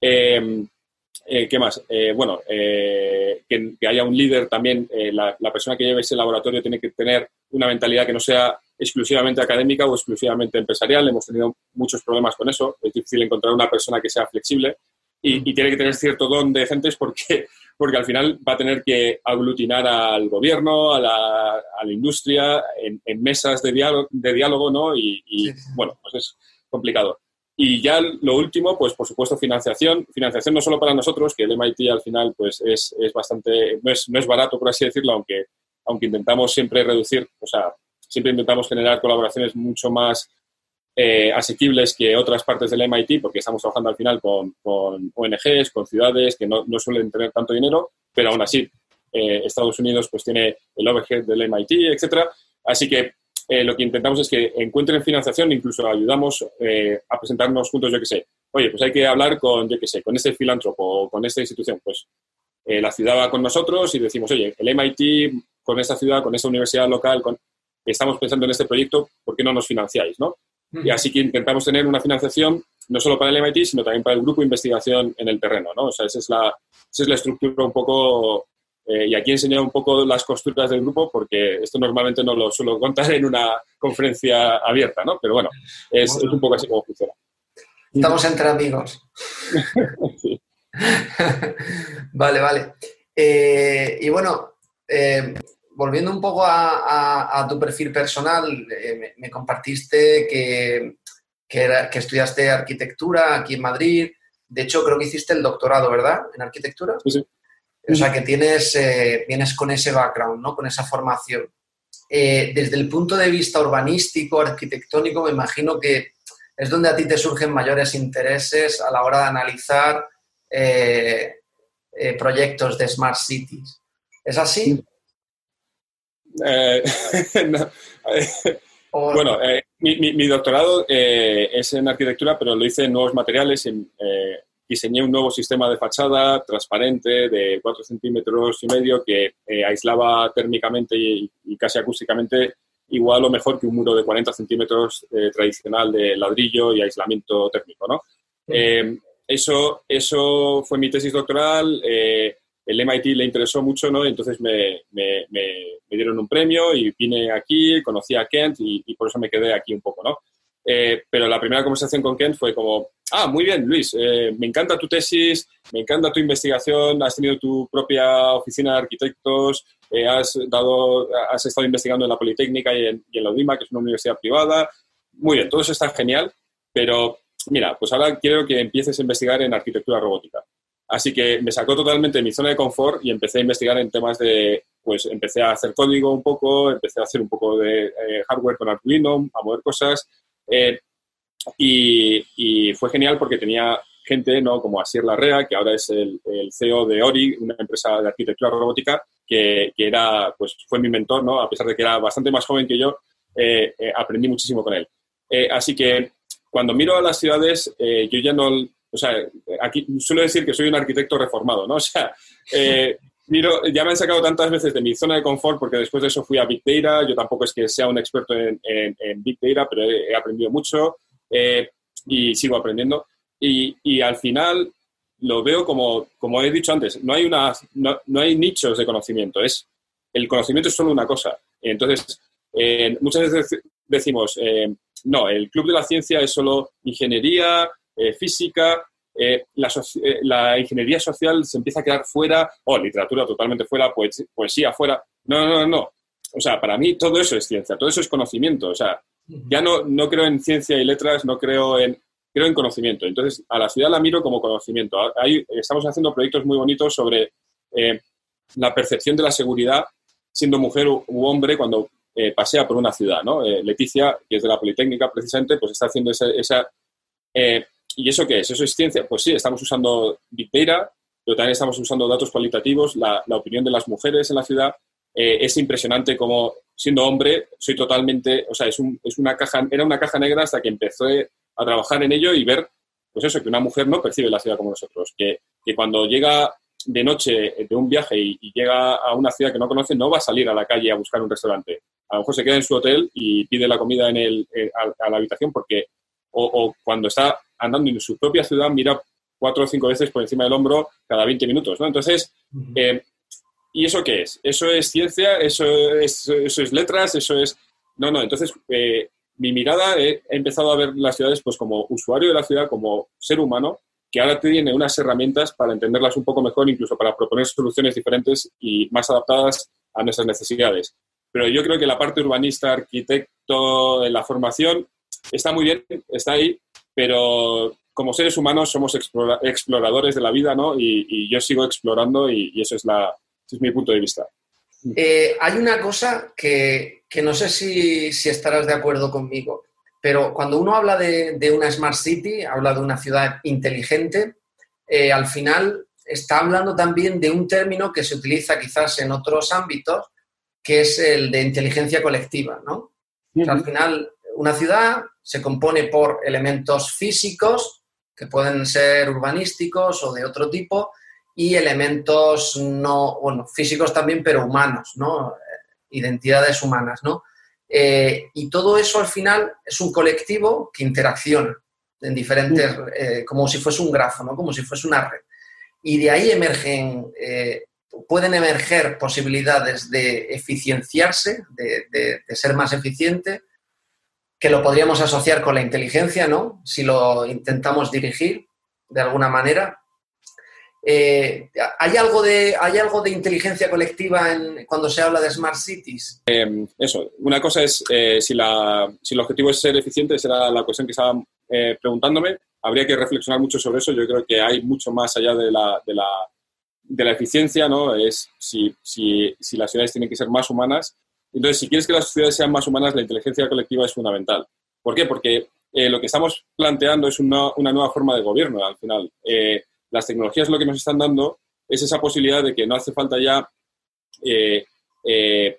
Em, eh, ¿Qué más? Eh, bueno, eh, que, haya un líder también, la, persona que lleve ese laboratorio tiene que tener una mentalidad que no sea exclusivamente académica o exclusivamente empresarial. Hemos tenido muchos problemas con eso. Es difícil encontrar una persona que sea flexible y, tiene que tener cierto don de gentes porque, porque al final va a tener que aglutinar al gobierno, a la, a la industria, en, mesas de diálogo, de diálogo ¿no? Y, bueno, pues es complicado. Y ya lo último, pues por supuesto financiación. Financiación no solo para nosotros, que el MIT al final pues es, es bastante, no es, no es barato por así decirlo, aunque, aunque intentamos siempre reducir, o sea, siempre intentamos generar colaboraciones mucho más eh, asequibles que otras partes del MIT, porque estamos trabajando al final con, con ONGs, con ciudades que no, no, suelen tener tanto dinero, pero aún así eh, Estados Unidos pues tiene el overhead del MIT, etcétera. Así que eh, lo que intentamos es que encuentren financiación, incluso ayudamos a presentarnos juntos, yo que sé. Oye, pues hay que hablar con, yo que sé, con este filántropo o con esta institución. Pues la ciudad va con nosotros y decimos, oye, el MIT con esta ciudad, con esta universidad local, con, estamos pensando en este proyecto, ¿por qué no nos financiáis? ¿no? Y así que intentamos tener una financiación no solo para el MIT, sino también para el grupo de investigación en el terreno, ¿no? O sea, esa es la, esa es la estructura un poco... Eh, y aquí enseñado un poco las costuras del grupo, porque esto normalmente no lo suelo contar en una conferencia abierta, ¿no? Pero bueno, es, un poco así como funciona. Estamos entre amigos. vale, vale. Eh, y bueno, eh, volviendo un poco a, tu perfil personal, eh, me, compartiste que, que, estudiaste arquitectura aquí en Madrid. De hecho, creo que hiciste el doctorado, ¿verdad? En arquitectura. Sí, O sea, que tienes, eh, vienes con ese background, ¿no? Con esa formación. Eh, desde el punto de vista urbanístico, arquitectónico, me imagino que es donde a ti te surgen mayores intereses a la hora de analizar eh, proyectos de Smart Cities. ¿Es así? Eh, bueno, mi, doctorado es en arquitectura, pero lo hice en nuevos materiales. diseñé un nuevo sistema de fachada transparente de 4 centímetros y medio que aislaba térmicamente y, y casi acústicamente igual o mejor que un muro de 40 centímetros eh, tradicional de ladrillo y aislamiento térmico. ¿no? Eh, eso, eso fue mi tesis doctoral. Eh, el MIT le interesó mucho, ¿no? Entonces me, dieron un premio y vine aquí, conocí a Kent y, por eso me quedé aquí un poco, ¿no? pero la primera conversación con Kent fue como, ah, muy bien, Luis, me encanta tu tesis, me encanta tu investigación, has tenido tu propia oficina de arquitectos, eh, has, estado investigando en la Politécnica y en, la UDIMA, que es una universidad privada. Muy bien, todo eso está genial, pero mira, pues ahora quiero que empieces a investigar en arquitectura robótica. Así que me sacó totalmente de mi zona de confort y empecé a investigar en temas de, pues empecé a hacer código un poco, empecé a hacer un poco de eh, hardware con Arduino, a mover cosas. Eh, y, fue genial porque tenía gente, ¿no? Como Asier Larrea, que ahora es el, CEO de Ori, una empresa de arquitectura robótica, que, era, pues fue mi mentor, ¿no? A pesar de que era bastante más joven que yo, eh, eh, aprendí muchísimo con él. Así que cuando miro a las ciudades, yo ya no, o sea, aquí suelo decir que soy un arquitecto reformado, ¿no? O sea, miro, ya me han sacado tantas veces de mi zona de confort porque después de eso fui a Big Data, yo tampoco es que sea un experto en, Big Data, pero he, aprendido mucho y sigo aprendiendo. Y, y, al final lo veo como, como he dicho antes, no hay, una, no, hay nichos de conocimiento, es, el conocimiento es solo una cosa. Entonces, eh, muchas veces decimos, eh, no, el Club de la Ciencia es solo ingeniería, eh, física, la, ingeniería social se empieza a quedar fuera, o literatura totalmente fuera, poesía fuera. No, no, no, no. O sea, para mí todo eso es ciencia, todo eso es conocimiento. O sea, ya no, no creo en ciencia y letras, no creo en creo en conocimiento. Entonces, a la ciudad la miro como conocimiento. Ahí estamos haciendo proyectos muy bonitos sobre eh, la percepción de la seguridad siendo mujer u, hombre cuando eh, pasea por una ciudad. ¿no? Eh, Leticia, que es de la Politécnica precisamente, pues está haciendo esa... ¿Y eso qué es? ¿Eso es ciencia? Pues sí, estamos usando Big Data, pero también estamos usando datos cualitativos, la, la opinión de las mujeres en la ciudad. es impresionante como, siendo hombre, soy totalmente, o sea, es, un, es, una caja, era una caja negra hasta que empecé a trabajar en ello y ver, pues eso, que una mujer no percibe la ciudad como nosotros, que, que cuando llega de noche de un viaje y, llega a una ciudad que no conoce, no va a salir a la calle a buscar un restaurante. A lo mejor se queda en su hotel y pide la comida en el, eh, a, la habitación porque, o, cuando está andando en su propia ciudad, mira cuatro o cinco veces por encima del hombro cada 20 minutos, ¿no? Entonces, eh, ¿y eso qué es? ¿Eso es ciencia? ¿Eso es, eso es letras? ¿Eso es...? No, no, entonces eh, mi mirada he, empezado a ver las ciudades pues como usuario de la ciudad, como ser humano, que ahora tiene unas herramientas para entenderlas un poco mejor, incluso para proponer soluciones diferentes y más adaptadas a nuestras necesidades. Pero yo creo que la parte urbanista, arquitecto, de la formación, está muy bien, está ahí, pero como seres humanos somos exploradores de la vida, ¿no? Y, yo sigo explorando y, eso es, la, ese es mi punto de vista. Eh, hay una cosa que, no sé si, estarás de acuerdo conmigo, pero cuando uno habla de, una Smart City, habla de una ciudad inteligente, eh, al final está hablando también de un término que se utiliza quizás en otros ámbitos, que es el de inteligencia colectiva, ¿no? al final, una ciudad se compone por elementos físicos, que pueden ser urbanísticos o de otro tipo, y elementos no, bueno, físicos también, pero humanos, ¿no? Identidades humanas, ¿no? Eh, y todo eso al final es un colectivo que interacciona en diferentes, eh, como si fuese un grafo, ¿no? Como si fuese una red. Y de ahí emergen, eh, pueden emerger posibilidades de eficienciarse, de, de, ser más eficiente, que lo podríamos asociar con la inteligencia, ¿no? Si lo intentamos dirigir de alguna manera, eh, ¿hay, algo de, ¿Hay algo de inteligencia colectiva en, cuando se habla de Smart Cities? Em, eso, una cosa es eh, si, la, si, el objetivo es ser eficiente, será la cuestión que estaban eh, preguntándome. Habría que reflexionar mucho sobre eso. Yo creo que hay mucho más allá de la, de la, de la eficiencia, ¿no? Es si, si, si las ciudades tienen que ser más humanas. Entonces, si quieres que las ciudades sean más humanas, la inteligencia colectiva es fundamental. ¿Por qué? Porque lo que estamos planteando es una, nueva forma de gobierno al final. las tecnologías lo que nos están dando es esa posibilidad de que no hace falta ya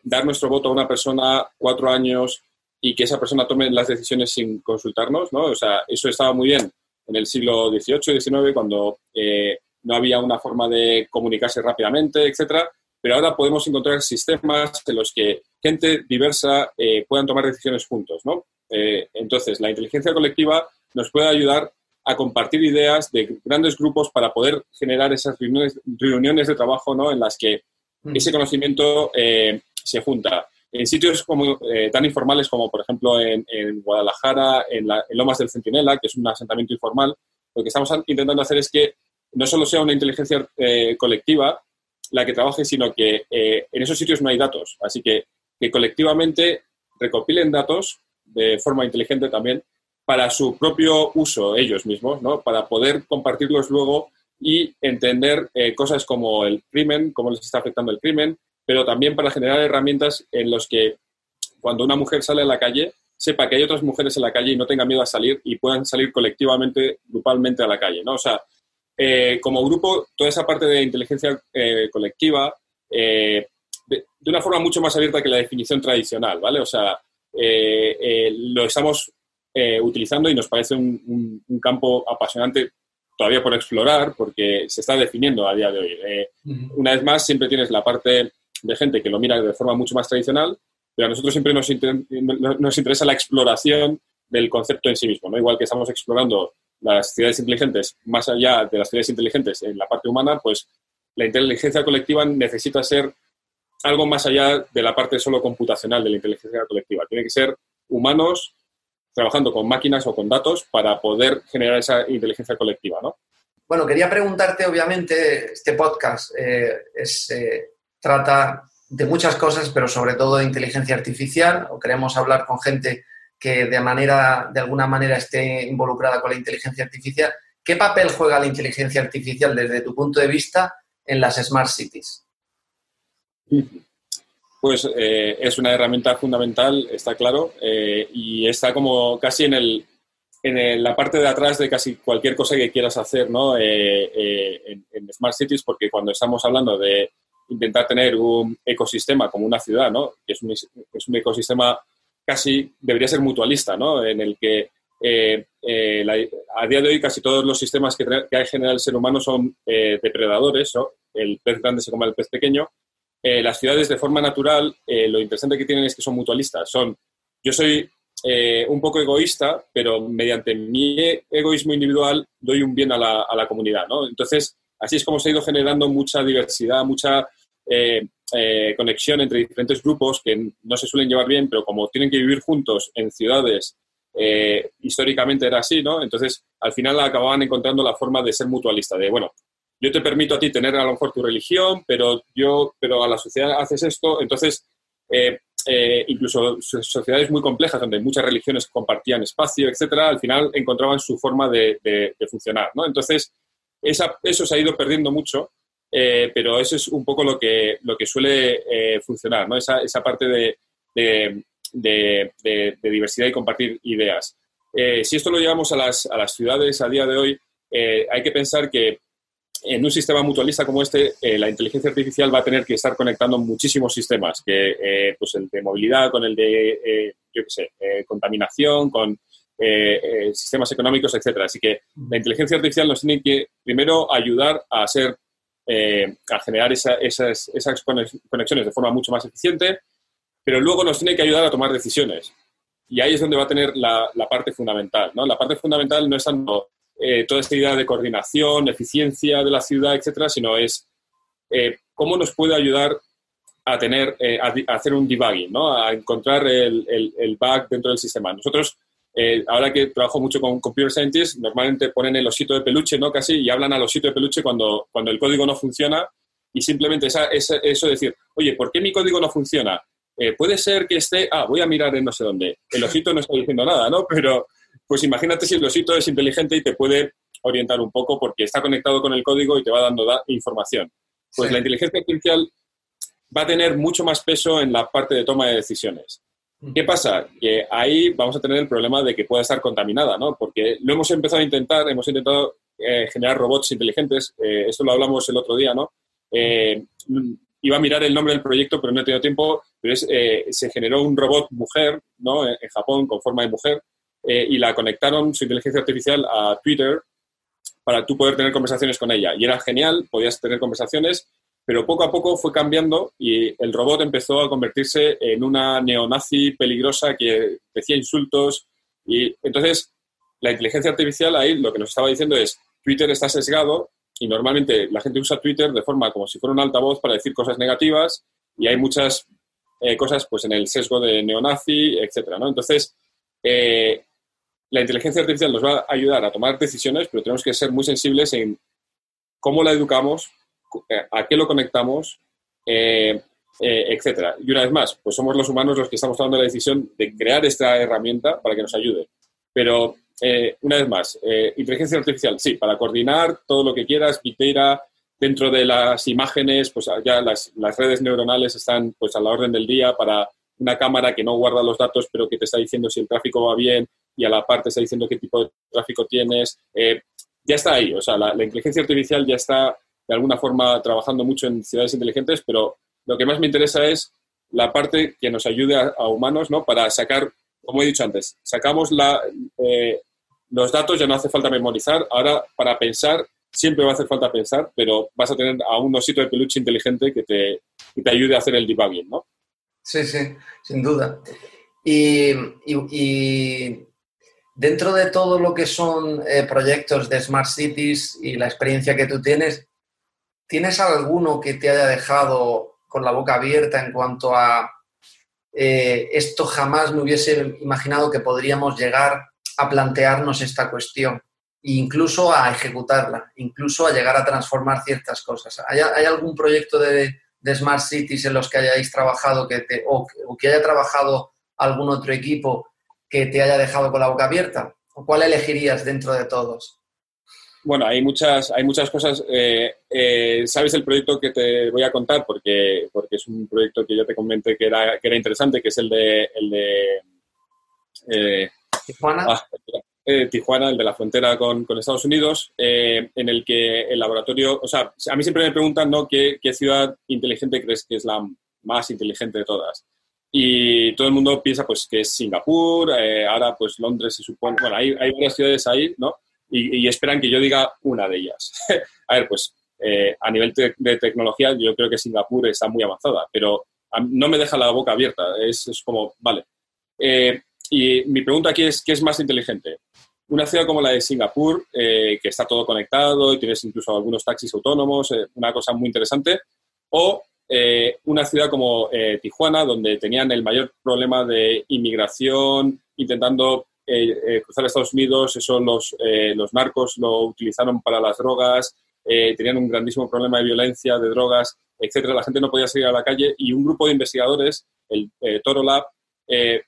dar nuestro voto a una persona cuatro años y que esa persona tome las decisiones sin consultarnos, ¿no? O sea, eso estaba muy bien en el siglo XVIII y XIX, cuando eh, no había una forma de comunicarse rápidamente, etcétera, pero ahora podemos encontrar sistemas en los que gente diversa eh, puedan tomar decisiones juntos, ¿no? Eh, entonces, la inteligencia colectiva nos puede ayudar a compartir ideas de grandes grupos para poder generar esas reuniones, de trabajo, ¿no? En las que mm. ese conocimiento se junta en sitios como, eh, tan informales como, por ejemplo, en, Guadalajara, en, Lomas del Centinela, que es un asentamiento informal, lo que estamos intentando hacer es que no solo sea una inteligencia eh, colectiva la que trabaje, sino que eh, en esos sitios no hay datos. Así que que colectivamente recopilen datos de forma inteligente también para su propio uso ellos mismos, ¿no? para poder compartirlos luego y entender cosas como el crimen, cómo les está afectando el crimen, pero también para generar herramientas en los que cuando una mujer sale a la calle, sepa que hay otras mujeres en la calle y no tenga miedo a salir y puedan salir colectivamente, grupalmente a la calle, ¿no? O sea, eh, como grupo, toda esa parte de inteligencia eh, colectiva, eh, de, una forma mucho más abierta que la definición tradicional, ¿vale? O sea, lo estamos utilizando y nos parece un, un, campo apasionante todavía por explorar porque se está definiendo a día de hoy. Una vez más, siempre tienes la parte de gente que lo mira de forma mucho más tradicional, pero a nosotros siempre nos, nos interesa la exploración del concepto en sí mismo, ¿no? Igual que estamos explorando las ciudades inteligentes más allá de las ciudades inteligentes en la parte humana, pues la inteligencia colectiva necesita ser algo más allá de la parte solo computacional de la inteligencia colectiva. Tiene que ser humanos trabajando con máquinas o con datos para poder generar esa inteligencia colectiva, ¿no? Bueno, quería preguntarte, obviamente, este podcast eh, eh, trata de muchas cosas, pero sobre todo de inteligencia artificial, o queremos hablar con gente que de, manera, de alguna manera esté involucrada con la inteligencia artificial. ¿Qué papel juega la inteligencia artificial desde tu punto de vista en las smart cities? Pues eh, es una herramienta fundamental, está claro, eh, y está como casi en, el, en la parte de atrás de casi cualquier cosa que quieras hacer ¿no? Eh, en, Smart Cities, porque cuando estamos hablando de intentar tener un ecosistema como una ciudad, ¿no? Que es un, es un ecosistema casi, debería ser mutualista, ¿no? En el que eh, eh, a día de hoy casi todos los sistemas que, hay general el ser humano son eh, depredadores. El pez grande se come al pez pequeño. las ciudades de forma natural, lo interesante que tienen es que son mutualistas. Son, yo soy un poco egoísta, pero mediante mi egoísmo individual doy un bien a la, a la comunidad, ¿no? Entonces, así es como se ha ido generando mucha diversidad, mucha eh, eh, conexión entre diferentes grupos que no se suelen llevar bien, pero como tienen que vivir juntos en ciudades, eh, históricamente era así, ¿no? Entonces, al final acababan encontrando la forma de ser mutualista, de, bueno, yo te permito a ti tener a lo mejor tu religión, pero yo, pero a la sociedad haces esto, entonces, incluso sociedades muy complejas donde muchas religiones compartían espacio, etcétera, al final encontraban su forma de, funcionar, ¿no? Entonces, eso se ha ido perdiendo mucho eh, pero eso es un poco lo que, lo que suele eh, funcionar, ¿no? esa, esa parte de, de, diversidad y compartir ideas. Eh, si esto lo llevamos a las, a las, ciudades a día de hoy, hay que pensar que en un sistema mutualista como este, la inteligencia artificial va a tener que estar conectando muchísimos sistemas, que, pues el de movilidad con el de, yo qué sé, contaminación, con sistemas económicos, etcétera. Así que la inteligencia artificial nos tiene que primero ayudar a ser eh, a generar esas, esas, conexiones de forma mucho más eficiente, pero luego nos tiene que ayudar a tomar decisiones. Y ahí es donde va a tener la, parte fundamental. ¿no? La parte fundamental no es tanto eh, toda esta idea de coordinación, eficiencia de la ciudad, etcétera, sino es eh, cómo nos puede ayudar a tener, a, hacer un debugging, ¿no? a encontrar el, el, el bug dentro del sistema. Nosotros eh, ahora que trabajo mucho con computer scientists, normalmente ponen el osito de peluche, ¿no? Casi, y hablan al osito de peluche cuando, cuando el código no funciona y simplemente esa, esa, eso decir, oye, ¿por qué mi código no funciona? Eh, puede ser que esté, ah, voy a mirar en no sé dónde. El osito no está diciendo nada, ¿no? Pero pues imagínate si el osito es inteligente y te puede orientar un poco porque está conectado con el código y te va dando información. Pues la inteligencia artificial va a tener mucho más peso en la parte de toma de decisiones. ¿Qué pasa? Que ahí vamos a tener el problema de que pueda estar contaminada, ¿no? Porque lo hemos empezado a intentar, hemos intentado eh, generar robots inteligentes, eh, esto lo hablamos el otro día, ¿no? Eh, iba a mirar el nombre del proyecto, pero no he tenido tiempo, pero se generó un robot mujer, ¿no? En, Japón, con forma de mujer, y la conectaron, su inteligencia artificial, a Twitter para tú poder tener conversaciones con ella. Y era genial, podías tener conversaciones, pero poco a poco fue cambiando y el robot empezó a convertirse en una neonazi peligrosa que decía insultos. Y entonces, la inteligencia artificial ahí lo que nos estaba diciendo es, Twitter está sesgado y normalmente la gente usa Twitter de forma como si fuera un altavoz para decir cosas negativas y hay muchas eh, cosas pues en el sesgo de neonazi, etcétera, ¿no? Entonces, eh, la inteligencia artificial nos va a ayudar a tomar decisiones, pero tenemos que ser muy sensibles en cómo la educamos, a qué lo conectamos, eh, eh, etcétera. Y una vez más, pues somos los humanos los que estamos tomando la decisión de crear esta herramienta para que nos ayude. Pero, una vez más, inteligencia artificial, sí, para coordinar todo lo que quieras, Big dentro de las imágenes, pues ya las, redes neuronales están pues a la orden del día para una cámara que no guarda los datos, pero que te está diciendo si el tráfico va bien y a la parte está diciendo qué tipo de tráfico tienes. ya está ahí, o sea, la inteligencia artificial ya está de alguna forma trabajando mucho en ciudades inteligentes, pero lo que más me interesa es la parte que nos ayude a, humanos, ¿no? Para sacar, como he dicho antes, sacamos la, eh, los datos, ya no hace falta memorizar, ahora para pensar, siempre va a hacer falta pensar, pero vas a tener a un osito de peluche inteligente que te, te ayude a hacer el debugging, ¿no? Sí, sí, sin duda. Y, y, dentro de todo lo que son eh, proyectos de Smart Cities y la experiencia que tú tienes, ¿Tienes alguno que te haya dejado con la boca abierta en cuanto a eh, esto jamás me hubiese imaginado que podríamos llegar a plantearnos esta cuestión e incluso a ejecutarla, incluso a llegar a transformar ciertas cosas? ¿Hay, algún proyecto de, Smart Cities en los que hayáis trabajado que o, que haya trabajado algún otro equipo que te haya dejado con la boca abierta? ¿O cuál elegirías dentro de todos? Bueno, hay muchas, hay muchas cosas. Eh, eh, ¿Sabes el proyecto que te voy a contar? Porque, porque es un proyecto que yo te comenté que era, que era interesante, que es el de... El de eh, Tijuana. Ah, Tijuana, el de la frontera con, con Estados Unidos, en el que el laboratorio, o sea, a mí siempre me preguntan, ¿no? ¿Qué, ¿Qué, ciudad inteligente crees que es la más inteligente de todas? Y todo el mundo piensa, pues, que es Singapur, ahora, pues, Londres se supone, bueno, hay, hay varias ciudades ahí, ¿no? Y, esperan que yo diga una de ellas. a ver, pues eh, a nivel de tecnología yo creo que Singapur está muy avanzada, pero no me deja la boca abierta, es, es como, vale. Eh, y mi pregunta aquí es, ¿qué es más inteligente? Una ciudad como la de Singapur, eh, que está todo conectado y tienes incluso algunos taxis autónomos, una cosa muy interesante, o una ciudad como Tijuana, donde tenían el mayor problema de inmigración, intentando eh, eh, cruzar a Estados Unidos, eso los, eh, los narcos lo utilizaron para las drogas, tenían un grandísimo problema de violencia, de drogas, etcétera. La gente no podía salir a la calle y un grupo de investigadores, el Toro Lab,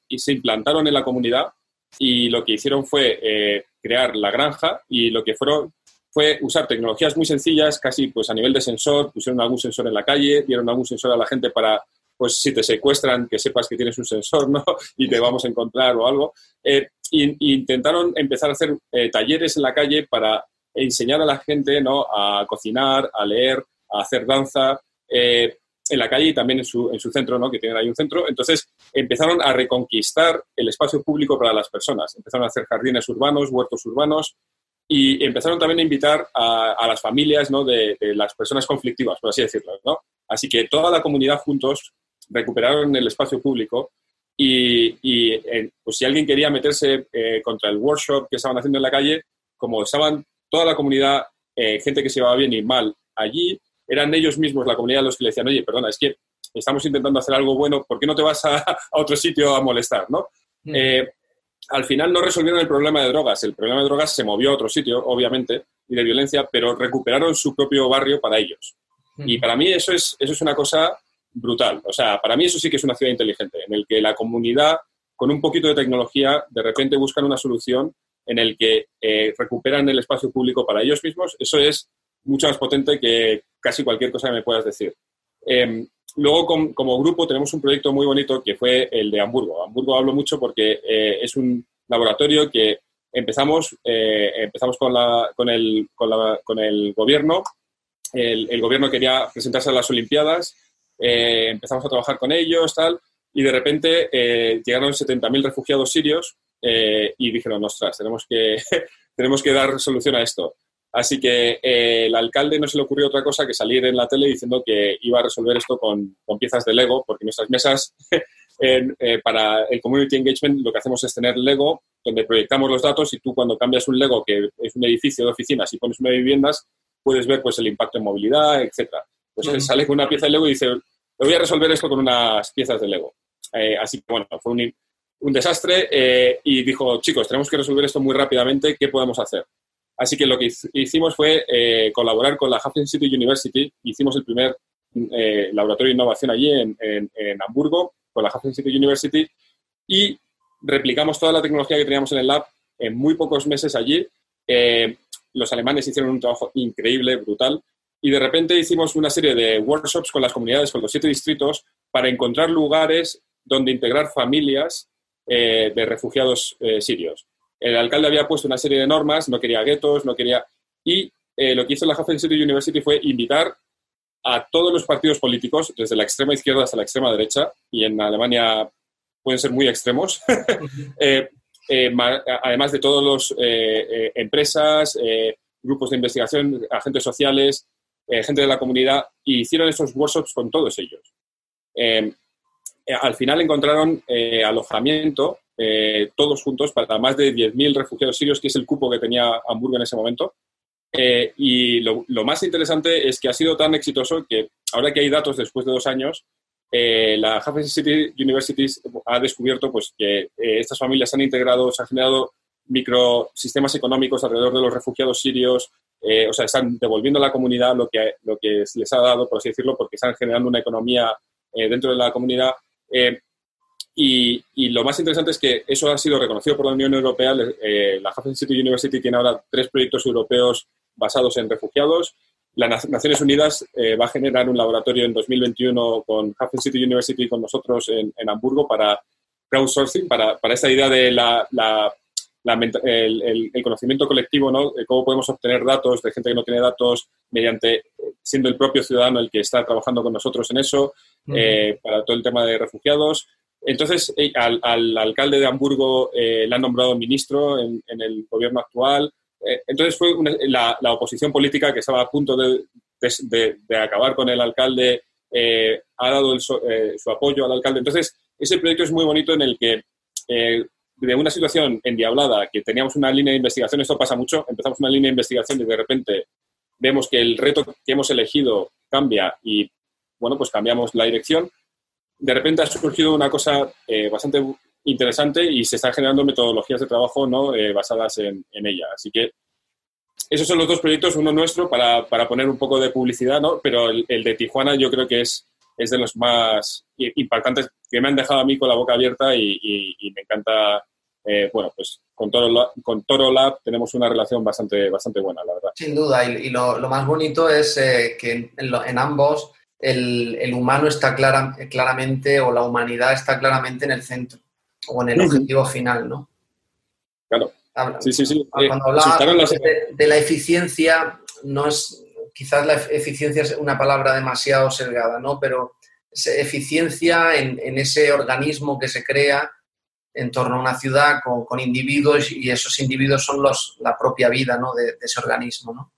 y se implantaron en la comunidad y lo que hicieron fue crear la granja y lo que fueron fue usar tecnologías muy sencillas, casi pues a nivel de sensor, pusieron algún sensor en la calle, dieron algún sensor a la gente para pues si te secuestran, que sepas que tienes un sensor, ¿no? Y te vamos a encontrar o algo. Eh, intentaron empezar a hacer eh, talleres en la calle para enseñar a la gente, ¿no? A cocinar, a leer, a hacer danza. Eh, en la calle y también en su, en su centro, ¿no? que tienen ahí un centro. Entonces empezaron a reconquistar el espacio público para las personas. Empezaron a hacer jardines urbanos, huertos urbanos y empezaron también a invitar a, las familias ¿no? de, de, las personas conflictivas, por así decirlo. ¿no? Así que toda la comunidad juntos recuperaron el espacio público y, eh, pues si alguien quería meterse eh, contra el workshop que estaban haciendo en la calle, como estaban toda la comunidad, eh, gente que se llevaba bien y mal allí, eran ellos mismos, la comunidad, los que le decían, oye, perdona, es que estamos intentando hacer algo bueno, ¿por qué no te vas a, otro sitio a molestar? ¿no? Mm. al final no resolvieron el problema de drogas, el problema de drogas se movió a otro sitio, obviamente, y de violencia, pero recuperaron su propio barrio para ellos. Mm. Y para mí eso es, eso es una cosa brutal. O sea, para mí eso sí que es una ciudad inteligente, en el que la comunidad, con un poquito de tecnología, de repente buscan una solución en el que eh, recuperan el espacio público para ellos mismos. Eso es mucho más potente que casi cualquier cosa que me puedas decir. Em, luego, como grupo, tenemos un proyecto muy bonito que fue el de Hamburgo. Hamburgo hablo mucho porque eh, es un laboratorio que empezamos, eh, empezamos con, la, con, el, con, el gobierno. El, gobierno quería presentarse a las Olimpiadas. Empezamos a trabajar con ellos, tal. Y de repente llegaron 70.000 refugiados sirios y dijeron, ostras, tenemos que, tenemos que dar solución a esto. Así que eh, el alcalde no se le ocurrió otra cosa que salir en la tele diciendo que iba a resolver esto con, piezas de Lego, porque nuestras mesas eh, para el Community Engagement lo que hacemos es tener Lego, donde proyectamos los datos y tú cuando cambias un Lego, que es un edificio de oficinas, y pones de viviendas, puedes ver pues, el impacto en movilidad, etc. Pues él sale con una pieza de Lego y dice, voy a resolver esto con unas piezas de Lego. Eh, así que bueno, fue un, un desastre y dijo, chicos, tenemos que resolver esto muy rápidamente, ¿qué podemos hacer? Así que lo que hicimos fue eh, colaborar con la Huffington City University. Hicimos el primer eh, laboratorio de innovación allí en, Hamburgo con la Huffington City University y replicamos toda la tecnología que teníamos en el lab en muy pocos meses allí. Eh, los alemanes hicieron un trabajo increíble, brutal, y de repente hicimos una serie de workshops con las comunidades, con los siete distritos, para encontrar lugares donde integrar familias de refugiados sirios. El alcalde había puesto una serie de normas, no quería guetos, no quería... Y eh, lo que hizo la Huffington City University fue invitar a todos los partidos políticos, desde la extrema izquierda hasta la extrema derecha, y en Alemania pueden ser muy extremos, eh, eh, además de todos los empresas, grupos de investigación, agentes sociales, gente de la comunidad, y hicieron esos workshops con todos ellos. al final encontraron alojamiento eh, todos juntos para más de 10.000 refugiados sirios, que es el cupo que tenía Hamburgo en ese momento. Eh, y lo, más interesante es que ha sido tan exitoso que ahora que hay datos después de dos años, eh, la Huffington City University ha descubierto pues, que estas familias han integrado, se han generado microsistemas económicos alrededor de los refugiados sirios, o sea, están devolviendo a la comunidad lo que, lo que les ha dado, por así decirlo, porque están generando una economía dentro de la comunidad. Y, lo más interesante es que eso ha sido reconocido por la Unión Europea. Eh, la Huffington City University tiene ahora tres proyectos europeos basados en refugiados. Las Naciones Unidas eh, va a generar un laboratorio en 2021 con Huffington City University con nosotros en, Hamburgo para crowdsourcing, para, para esta idea de la, el, conocimiento colectivo, ¿no? cómo podemos obtener datos de gente que no tiene datos mediante siendo el propio ciudadano el que está trabajando con nosotros en eso, eh, para todo el tema de refugiados. Entonces, eh, al, alcalde de Hamburgo eh, le han nombrado ministro en, el gobierno actual. Eh, entonces, fue la, oposición política que estaba a punto de, acabar con el alcalde, ha dado su apoyo al alcalde. Entonces, ese proyecto es muy bonito en el que de una situación endiablada, que teníamos una línea de investigación, esto pasa mucho, empezamos una línea de investigación y de repente vemos que el reto que hemos elegido cambia y, bueno, pues cambiamos la dirección de repente ha surgido una cosa eh, bastante interesante y se están generando metodologías de trabajo ¿no? Eh, basadas en, ella. Así que esos son los dos proyectos, uno nuestro para, poner un poco de publicidad, ¿no? pero el, de Tijuana yo creo que es, es de los más impactantes que me han dejado a mí con la boca abierta y, me encanta, eh, bueno, pues con Toro, Lab, con Toro Lab tenemos una relación bastante, bastante buena, la verdad. Sin duda, y, lo, más bonito es que en ambos el, humano está clara, claramente o la humanidad está claramente en el centro o en el objetivo final, ¿no? Claro. sí, sí, sí. Cuando eh, hablaba de, la eficiencia, no es, quizás la eficiencia es una palabra demasiado sesgada, ¿no? Pero eficiencia en, ese organismo que se crea en torno a una ciudad con, individuos y esos individuos son los, la propia vida ¿no? de, ese organismo, ¿no?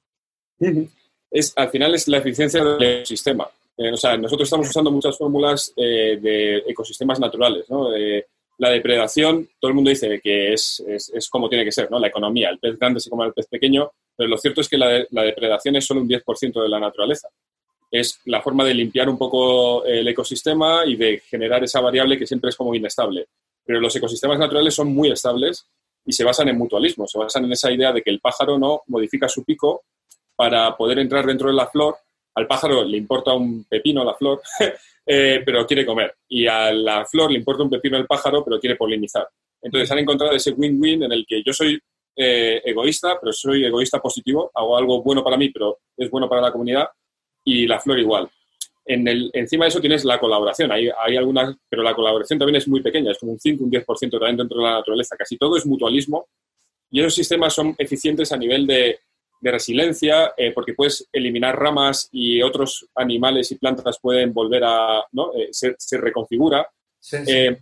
Es, al final es la eficiencia del sistema. Eh, o sea, nosotros estamos usando muchas fórmulas eh, de ecosistemas naturales, ¿no? la depredación, todo el mundo dice que es, es, como tiene que ser, ¿no? La economía, el pez grande se come al pez pequeño, pero lo cierto es que la, la depredación es solo un 10% de la naturaleza. Es la forma de limpiar un poco el ecosistema y de generar esa variable que siempre es como inestable. Pero los ecosistemas naturales son muy estables y se basan en mutualismo, se basan en esa idea de que el pájaro no modifica su pico para poder entrar dentro de la flor al pájaro le importa un pepino la flor, eh, pero quiere comer. Y a la flor le importa un pepino el pájaro, pero quiere polinizar. Entonces han encontrado ese win-win en el que yo soy eh, egoísta, pero soy egoísta positivo, hago algo bueno para mí, pero es bueno para la comunidad, y la flor igual. En el, encima de eso tienes la colaboración. Hay, hay algunas, pero la colaboración también es muy pequeña, es como un 5, un 10% también dentro de la naturaleza. Casi todo es mutualismo y esos sistemas son eficientes a nivel de, de resiliencia, eh, porque puedes eliminar ramas y otros animales y plantas pueden volver a, ¿no? Eh, se, se, reconfigura. Eh,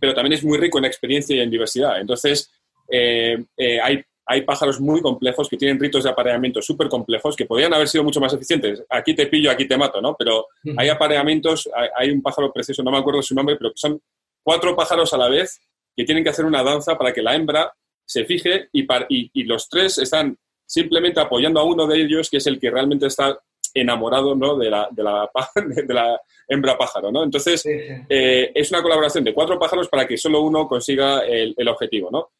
pero también es muy rico en experiencia y en diversidad. Entonces, hay hay pájaros muy complejos que tienen ritos de apareamiento súper complejos que podrían haber sido mucho más eficientes. Aquí te pillo, aquí te mato, ¿no? Pero hay apareamientos, hay, un pájaro precioso, no me acuerdo su nombre, pero son cuatro pájaros a la vez que tienen que hacer una danza para que la hembra se fije y, y, los tres están simplemente apoyando a uno de ellos, que es el que realmente está enamorado ¿no? de, la, de, la, de la hembra pájaro. ¿no? Entonces, eh, es una colaboración de cuatro pájaros para que solo uno consiga el, el objetivo. ¿no?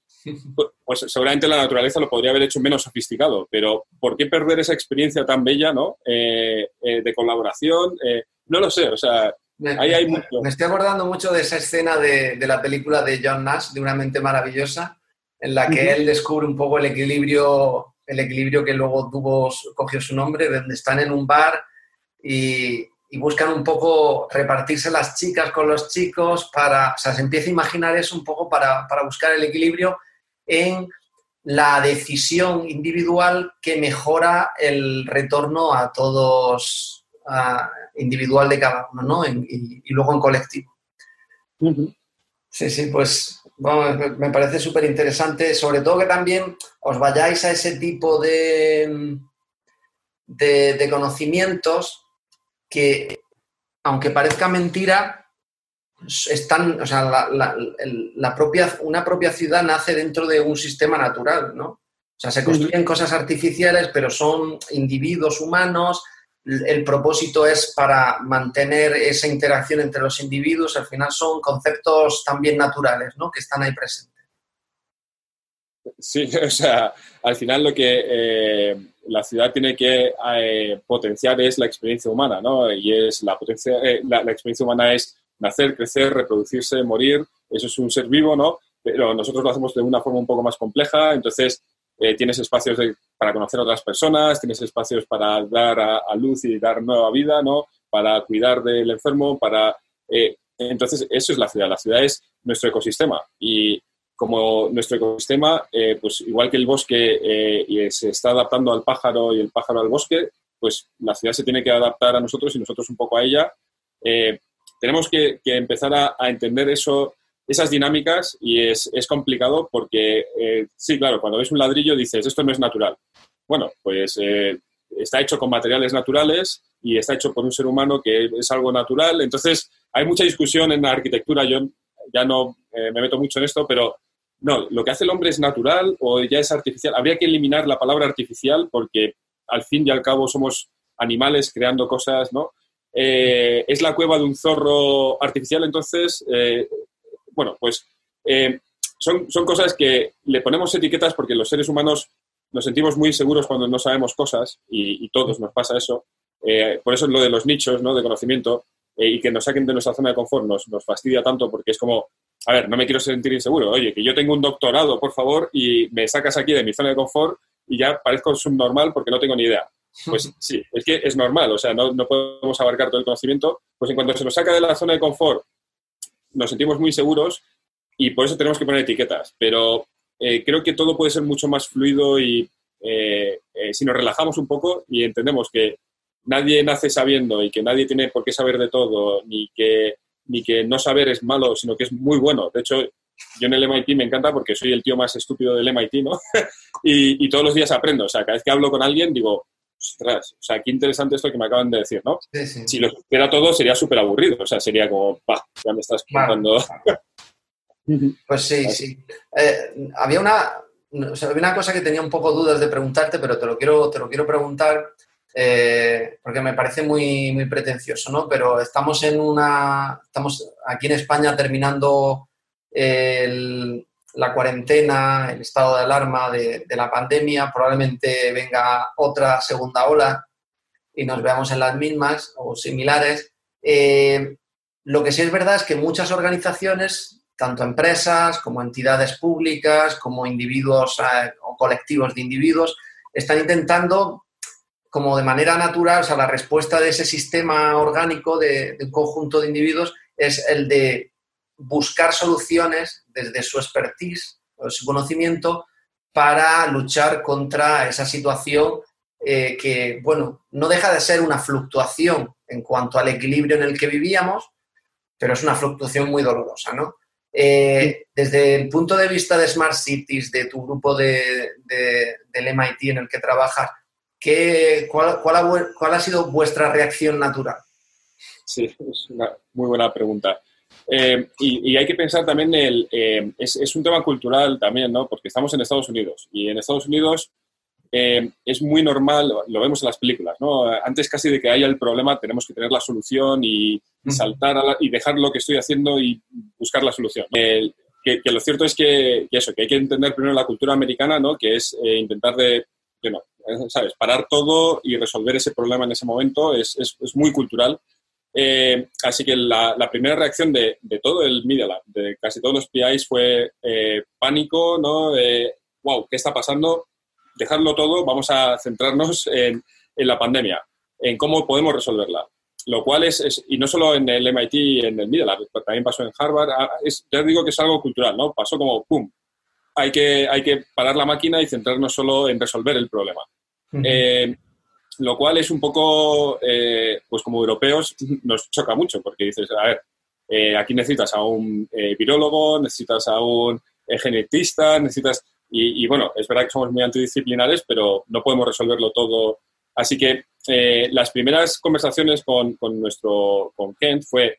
Pues, pues seguramente la naturaleza lo podría haber hecho menos sofisticado, pero ¿por qué perder esa experiencia tan bella ¿no? Eh, eh, de colaboración? Eh, no lo sé, o sea, ahí hay mucho. Me estoy acordando mucho de esa escena de, de, la película de John Nash, de Una mente maravillosa, en la que él descubre un poco el equilibrio, el equilibrio que luego tuvo, cogió su nombre, donde están en un bar y, y buscan un poco repartirse las chicas con los chicos para, o sea, se empieza a imaginar eso un poco para, para buscar el equilibrio en la decisión individual que mejora el retorno a todos, a individual de cada uno, ¿no? y, y, luego en colectivo. Sí, sí, pues me parece súper interesante, sobre todo que también os vayáis a ese tipo de, de, de conocimientos que, aunque parezca mentira, están, o sea, la, la, la, propia, una propia ciudad nace dentro de un sistema natural, ¿no? O sea, se construyen cosas artificiales, pero son individuos humanos, el propósito es para mantener esa interacción entre los individuos, al final son conceptos también naturales, ¿no? Que están ahí presentes. Sí, o sea, al final lo que eh, la ciudad tiene que eh, potenciar es la experiencia humana, ¿no? Y es la, potencia, eh, la, la experiencia humana es nacer, crecer, reproducirse, morir, eso es un ser vivo, ¿no? Pero nosotros lo hacemos de una forma un poco más compleja, entonces eh, tienes espacios para conocer a otras personas, tienes espacios para dar a, luz y dar nueva vida, ¿no? Para cuidar del enfermo, para... Eh, entonces, eso es la ciudad, la ciudad es nuestro ecosistema y como nuestro ecosistema, eh, pues igual que el bosque se está adaptando al pájaro y el pájaro al bosque, pues la ciudad se tiene que adaptar a nosotros y nosotros un poco a ella. Tenemos que, empezar a, entender eso, esas dinámicas y es, es complicado porque, eh, sí, claro, cuando ves un ladrillo dices, esto no es natural. Bueno, pues eh, está hecho con materiales naturales y está hecho por un ser humano que es algo natural. Entonces, hay mucha discusión en la arquitectura. Yo ya no eh, me meto mucho en esto, pero no, lo que hace el hombre es natural o ya es artificial. Habría que eliminar la palabra artificial porque al fin y al cabo somos animales creando cosas, ¿no? Eh, es la cueva de un zorro artificial, entonces, eh, bueno, pues eh, son, son cosas que le ponemos etiquetas porque los seres humanos nos sentimos muy seguros cuando no sabemos cosas y, todos nos pasa eso. Eh, por eso es lo de los nichos ¿no? de conocimiento y que nos saquen de nuestra zona de confort nos, nos fastidia tanto porque es como, a ver, no me quiero sentir inseguro. Oye, que yo tengo un doctorado, por favor, y me sacas aquí de mi zona de confort y ya parezco subnormal porque no tengo ni idea. Pues sí, es que es normal, o sea, no, no, podemos abarcar todo el conocimiento. Pues en cuanto se nos saca de la zona de confort, nos sentimos muy seguros y por eso tenemos que poner etiquetas. Pero eh, creo que todo puede ser mucho más fluido y eh, eh, si nos relajamos un poco y entendemos que nadie nace sabiendo y que nadie tiene por qué saber de todo, ni que, ni que no saber es malo, sino que es muy bueno. De hecho, yo en el MIT me encanta porque soy el tío más estúpido del MIT, ¿no? y, y, todos los días aprendo. O sea, cada vez que hablo con alguien digo, ostras, o sea, qué interesante esto que me acaban de decir, ¿no? Sí, sí. Si lo supiera todo sería súper aburrido, o sea, sería como, pa, ya me estás contando. pues sí, sí. Eh, había, una, o sea, había una cosa que tenía un poco dudas de preguntarte, pero te lo quiero, te lo quiero preguntar eh, porque me parece muy, muy pretencioso, ¿no? Pero estamos en una, estamos aquí en España terminando el, la cuarentena, el estado de alarma de, de, la pandemia, probablemente venga otra segunda ola y nos veamos en las mismas o similares. Eh, lo que sí es verdad es que muchas organizaciones, tanto empresas como entidades públicas, como individuos eh, o colectivos de individuos, están intentando como de manera natural, o sea, la respuesta de ese sistema orgánico de, un conjunto de individuos es el de buscar soluciones desde su expertise o su conocimiento para luchar contra esa situación eh, que, bueno, no deja de ser una fluctuación en cuanto al equilibrio en el que vivíamos, pero es una fluctuación muy dolorosa, ¿no? Eh, desde el punto de vista de Smart Cities, de tu grupo de, del MIT en el que trabajas, ¿qué, cuál, ha, sido vuestra reacción natural? Sí, es una muy buena pregunta. Eh, y, hay que pensar también, el, eh, es, es, un tema cultural también, ¿no? Porque estamos en Estados Unidos y en Estados Unidos eh, es muy normal, lo vemos en las películas, ¿no? Antes casi de que haya el problema tenemos que tener la solución y, saltar y dejar lo que estoy haciendo y buscar la solución. que, lo cierto es que, eso, que hay que entender primero la cultura americana, ¿no? Que es eh, intentar de, no, ¿sabes? Parar todo y resolver ese problema en ese momento es, es, es muy cultural. Eh, así que la, la, primera reacción de, de, todo el Media Lab, de casi todos los PIs, fue pánico, ¿no? wow, ¿qué está pasando? dejarlo todo, vamos a centrarnos en, la pandemia, en cómo podemos resolverla. Lo cual es, y no solo en el MIT y en el Media también pasó en Harvard, ah, es, ya digo que es algo cultural, ¿no? Pasó como, ¡pum! Hay que, hay que parar la máquina y centrarnos solo en resolver el problema. Eh, lo cual es un poco, eh, pues como europeos, nos choca mucho, porque dices, a ver, eh, aquí necesitas a un virólogo, necesitas a un genetista, necesitas y, bueno, es verdad que somos muy antidisciplinares, pero no podemos resolverlo todo. Así que eh, las primeras conversaciones con, con, nuestro, con Kent fue,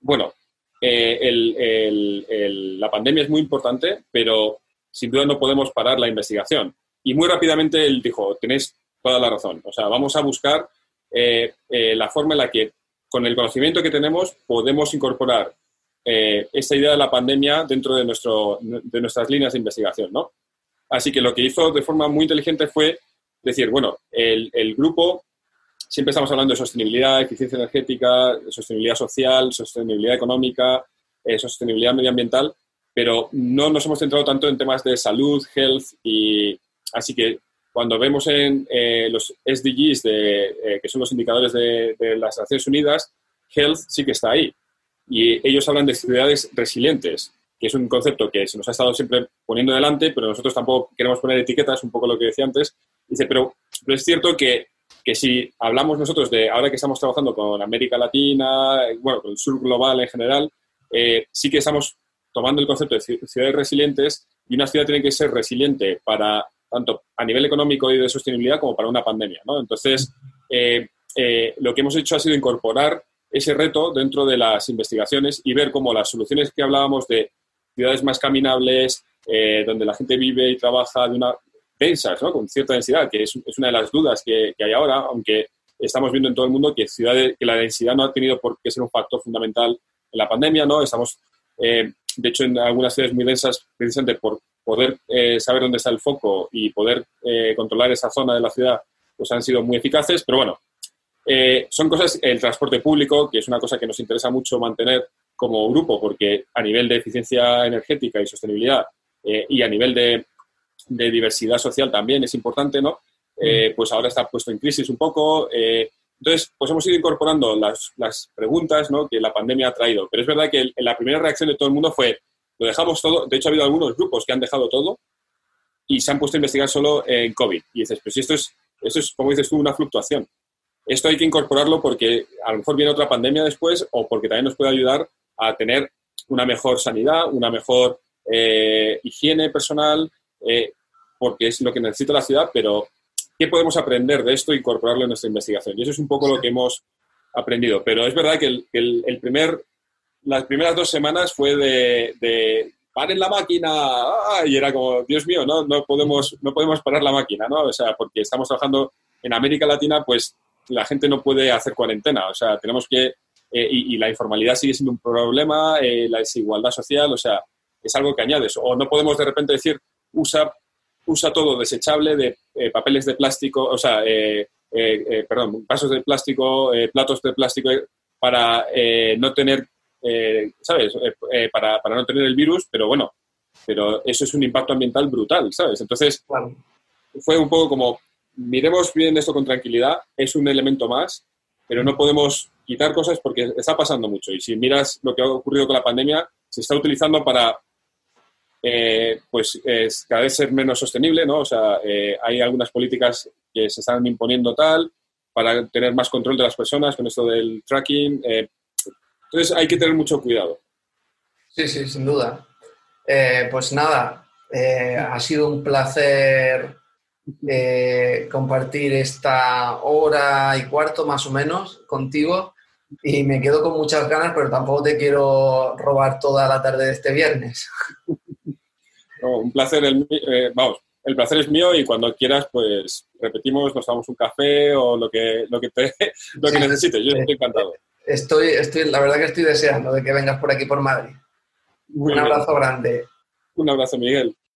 bueno, eh, el, la pandemia es muy importante, pero sin duda no podemos parar la investigación. Y muy rápidamente él dijo, tenéis toda la razón. O sea, vamos a buscar eh, la forma en la que, con el conocimiento que tenemos, podemos incorporar eh, esta idea de la pandemia dentro de, nuestro, de nuestras líneas de investigación, ¿no? Así que lo que hizo de forma muy inteligente fue decir, bueno, el, el grupo, siempre estamos hablando de sostenibilidad, eficiencia energética, sostenibilidad social, sostenibilidad económica, eh, sostenibilidad medioambiental, pero no nos hemos centrado tanto en temas de salud, health, y así que cuando vemos en eh, los SDGs, de, que son los indicadores de, de las Naciones Unidas, health sí que está ahí y ellos hablan de ciudades resilientes, que es un concepto que se nos ha estado siempre poniendo delante, pero nosotros tampoco queremos poner etiquetas, un poco lo que decía antes. Dice, pero, es cierto que, que, si hablamos nosotros de, ahora que estamos trabajando con América Latina, bueno, con el sur global en general, eh, sí que estamos tomando el concepto de ciudades resilientes y una ciudad tiene que ser resiliente para tanto a nivel económico y de sostenibilidad como para una pandemia. Entonces, eh, eh, lo que hemos hecho ha sido incorporar ese reto dentro de las investigaciones y ver cómo las soluciones que hablábamos de ciudades más caminables, eh, donde la gente vive y trabaja de una densas, ¿no? con cierta densidad, que es, una de las dudas que, hay ahora, aunque estamos viendo en todo el mundo que, ciudades, que la densidad no ha tenido por qué ser un factor fundamental en la pandemia, ¿no? Estamos, de hecho, en algunas ciudades muy densas, precisamente por poder eh, saber dónde está el foco y poder controlar esa zona de la ciudad, pues han sido muy eficaces, pero bueno, eh, son cosas, el transporte público, que es una cosa que nos interesa mucho mantener como grupo, porque a nivel de eficiencia energética y sostenibilidad eh, y a nivel de, diversidad social también es importante, ¿no? Eh, pues ahora está puesto en crisis un poco. entonces, pues hemos ido incorporando las, preguntas ¿no? que la pandemia ha traído. Pero es verdad que la primera reacción de todo el mundo fue, lo dejamos todo. De hecho, ha habido algunos grupos que han dejado todo y se han puesto a investigar solo en COVID. Y dices, pues esto es, esto es, como dices tú, una fluctuación. Esto hay que incorporarlo porque a lo mejor viene otra pandemia después o porque también nos puede ayudar a tener una mejor sanidad, una mejor eh, higiene personal, eh, porque es lo que necesita la ciudad, pero ¿qué podemos aprender de esto e incorporarlo en nuestra investigación? Y eso es un poco lo que hemos aprendido. Pero es verdad que el, primer, las primeras dos semanas fue de, de paren la máquina, y era como, Dios mío, no, no, podemos, no podemos parar la máquina, ¿no? O sea, porque estamos trabajando en América Latina, pues la gente no puede hacer cuarentena. O sea, tenemos que... Eh, y, la informalidad sigue siendo un problema, eh, la desigualdad social, o sea, es algo que añades. O no podemos de repente decir, usa, usa todo desechable de eh, papeles de plástico, o sea, perdón, vasos de plástico, platos de plástico, para no tener, ¿sabes? Para, para, no tener el virus, pero bueno, pero eso es un impacto ambiental brutal, ¿sabes? Entonces, fue un poco como miremos bien esto con tranquilidad, es un elemento más, pero no podemos quitar cosas porque está pasando mucho. Y si miras lo que ha ocurrido con la pandemia, se está utilizando para eh, pues es cada vez ser menos sostenible, ¿no? O sea, eh, hay algunas políticas que se están imponiendo tal para tener más control de las personas con esto del tracking. Eh, entonces hay que tener mucho cuidado. Sí, sí, sin duda. pues nada, ha sido un placer compartir esta hora y cuarto más o menos contigo y me quedo con muchas ganas, pero tampoco te quiero robar toda la tarde de este viernes. un placer, el, eh, vamos, el placer es mío y cuando quieras, pues repetimos, nos damos un café o lo que, lo que, lo que necesites. Yo estoy encantado. Estoy, estoy, la verdad que estoy deseando de que vengas por aquí por Madrid. un abrazo grande. Un abrazo, Miguel.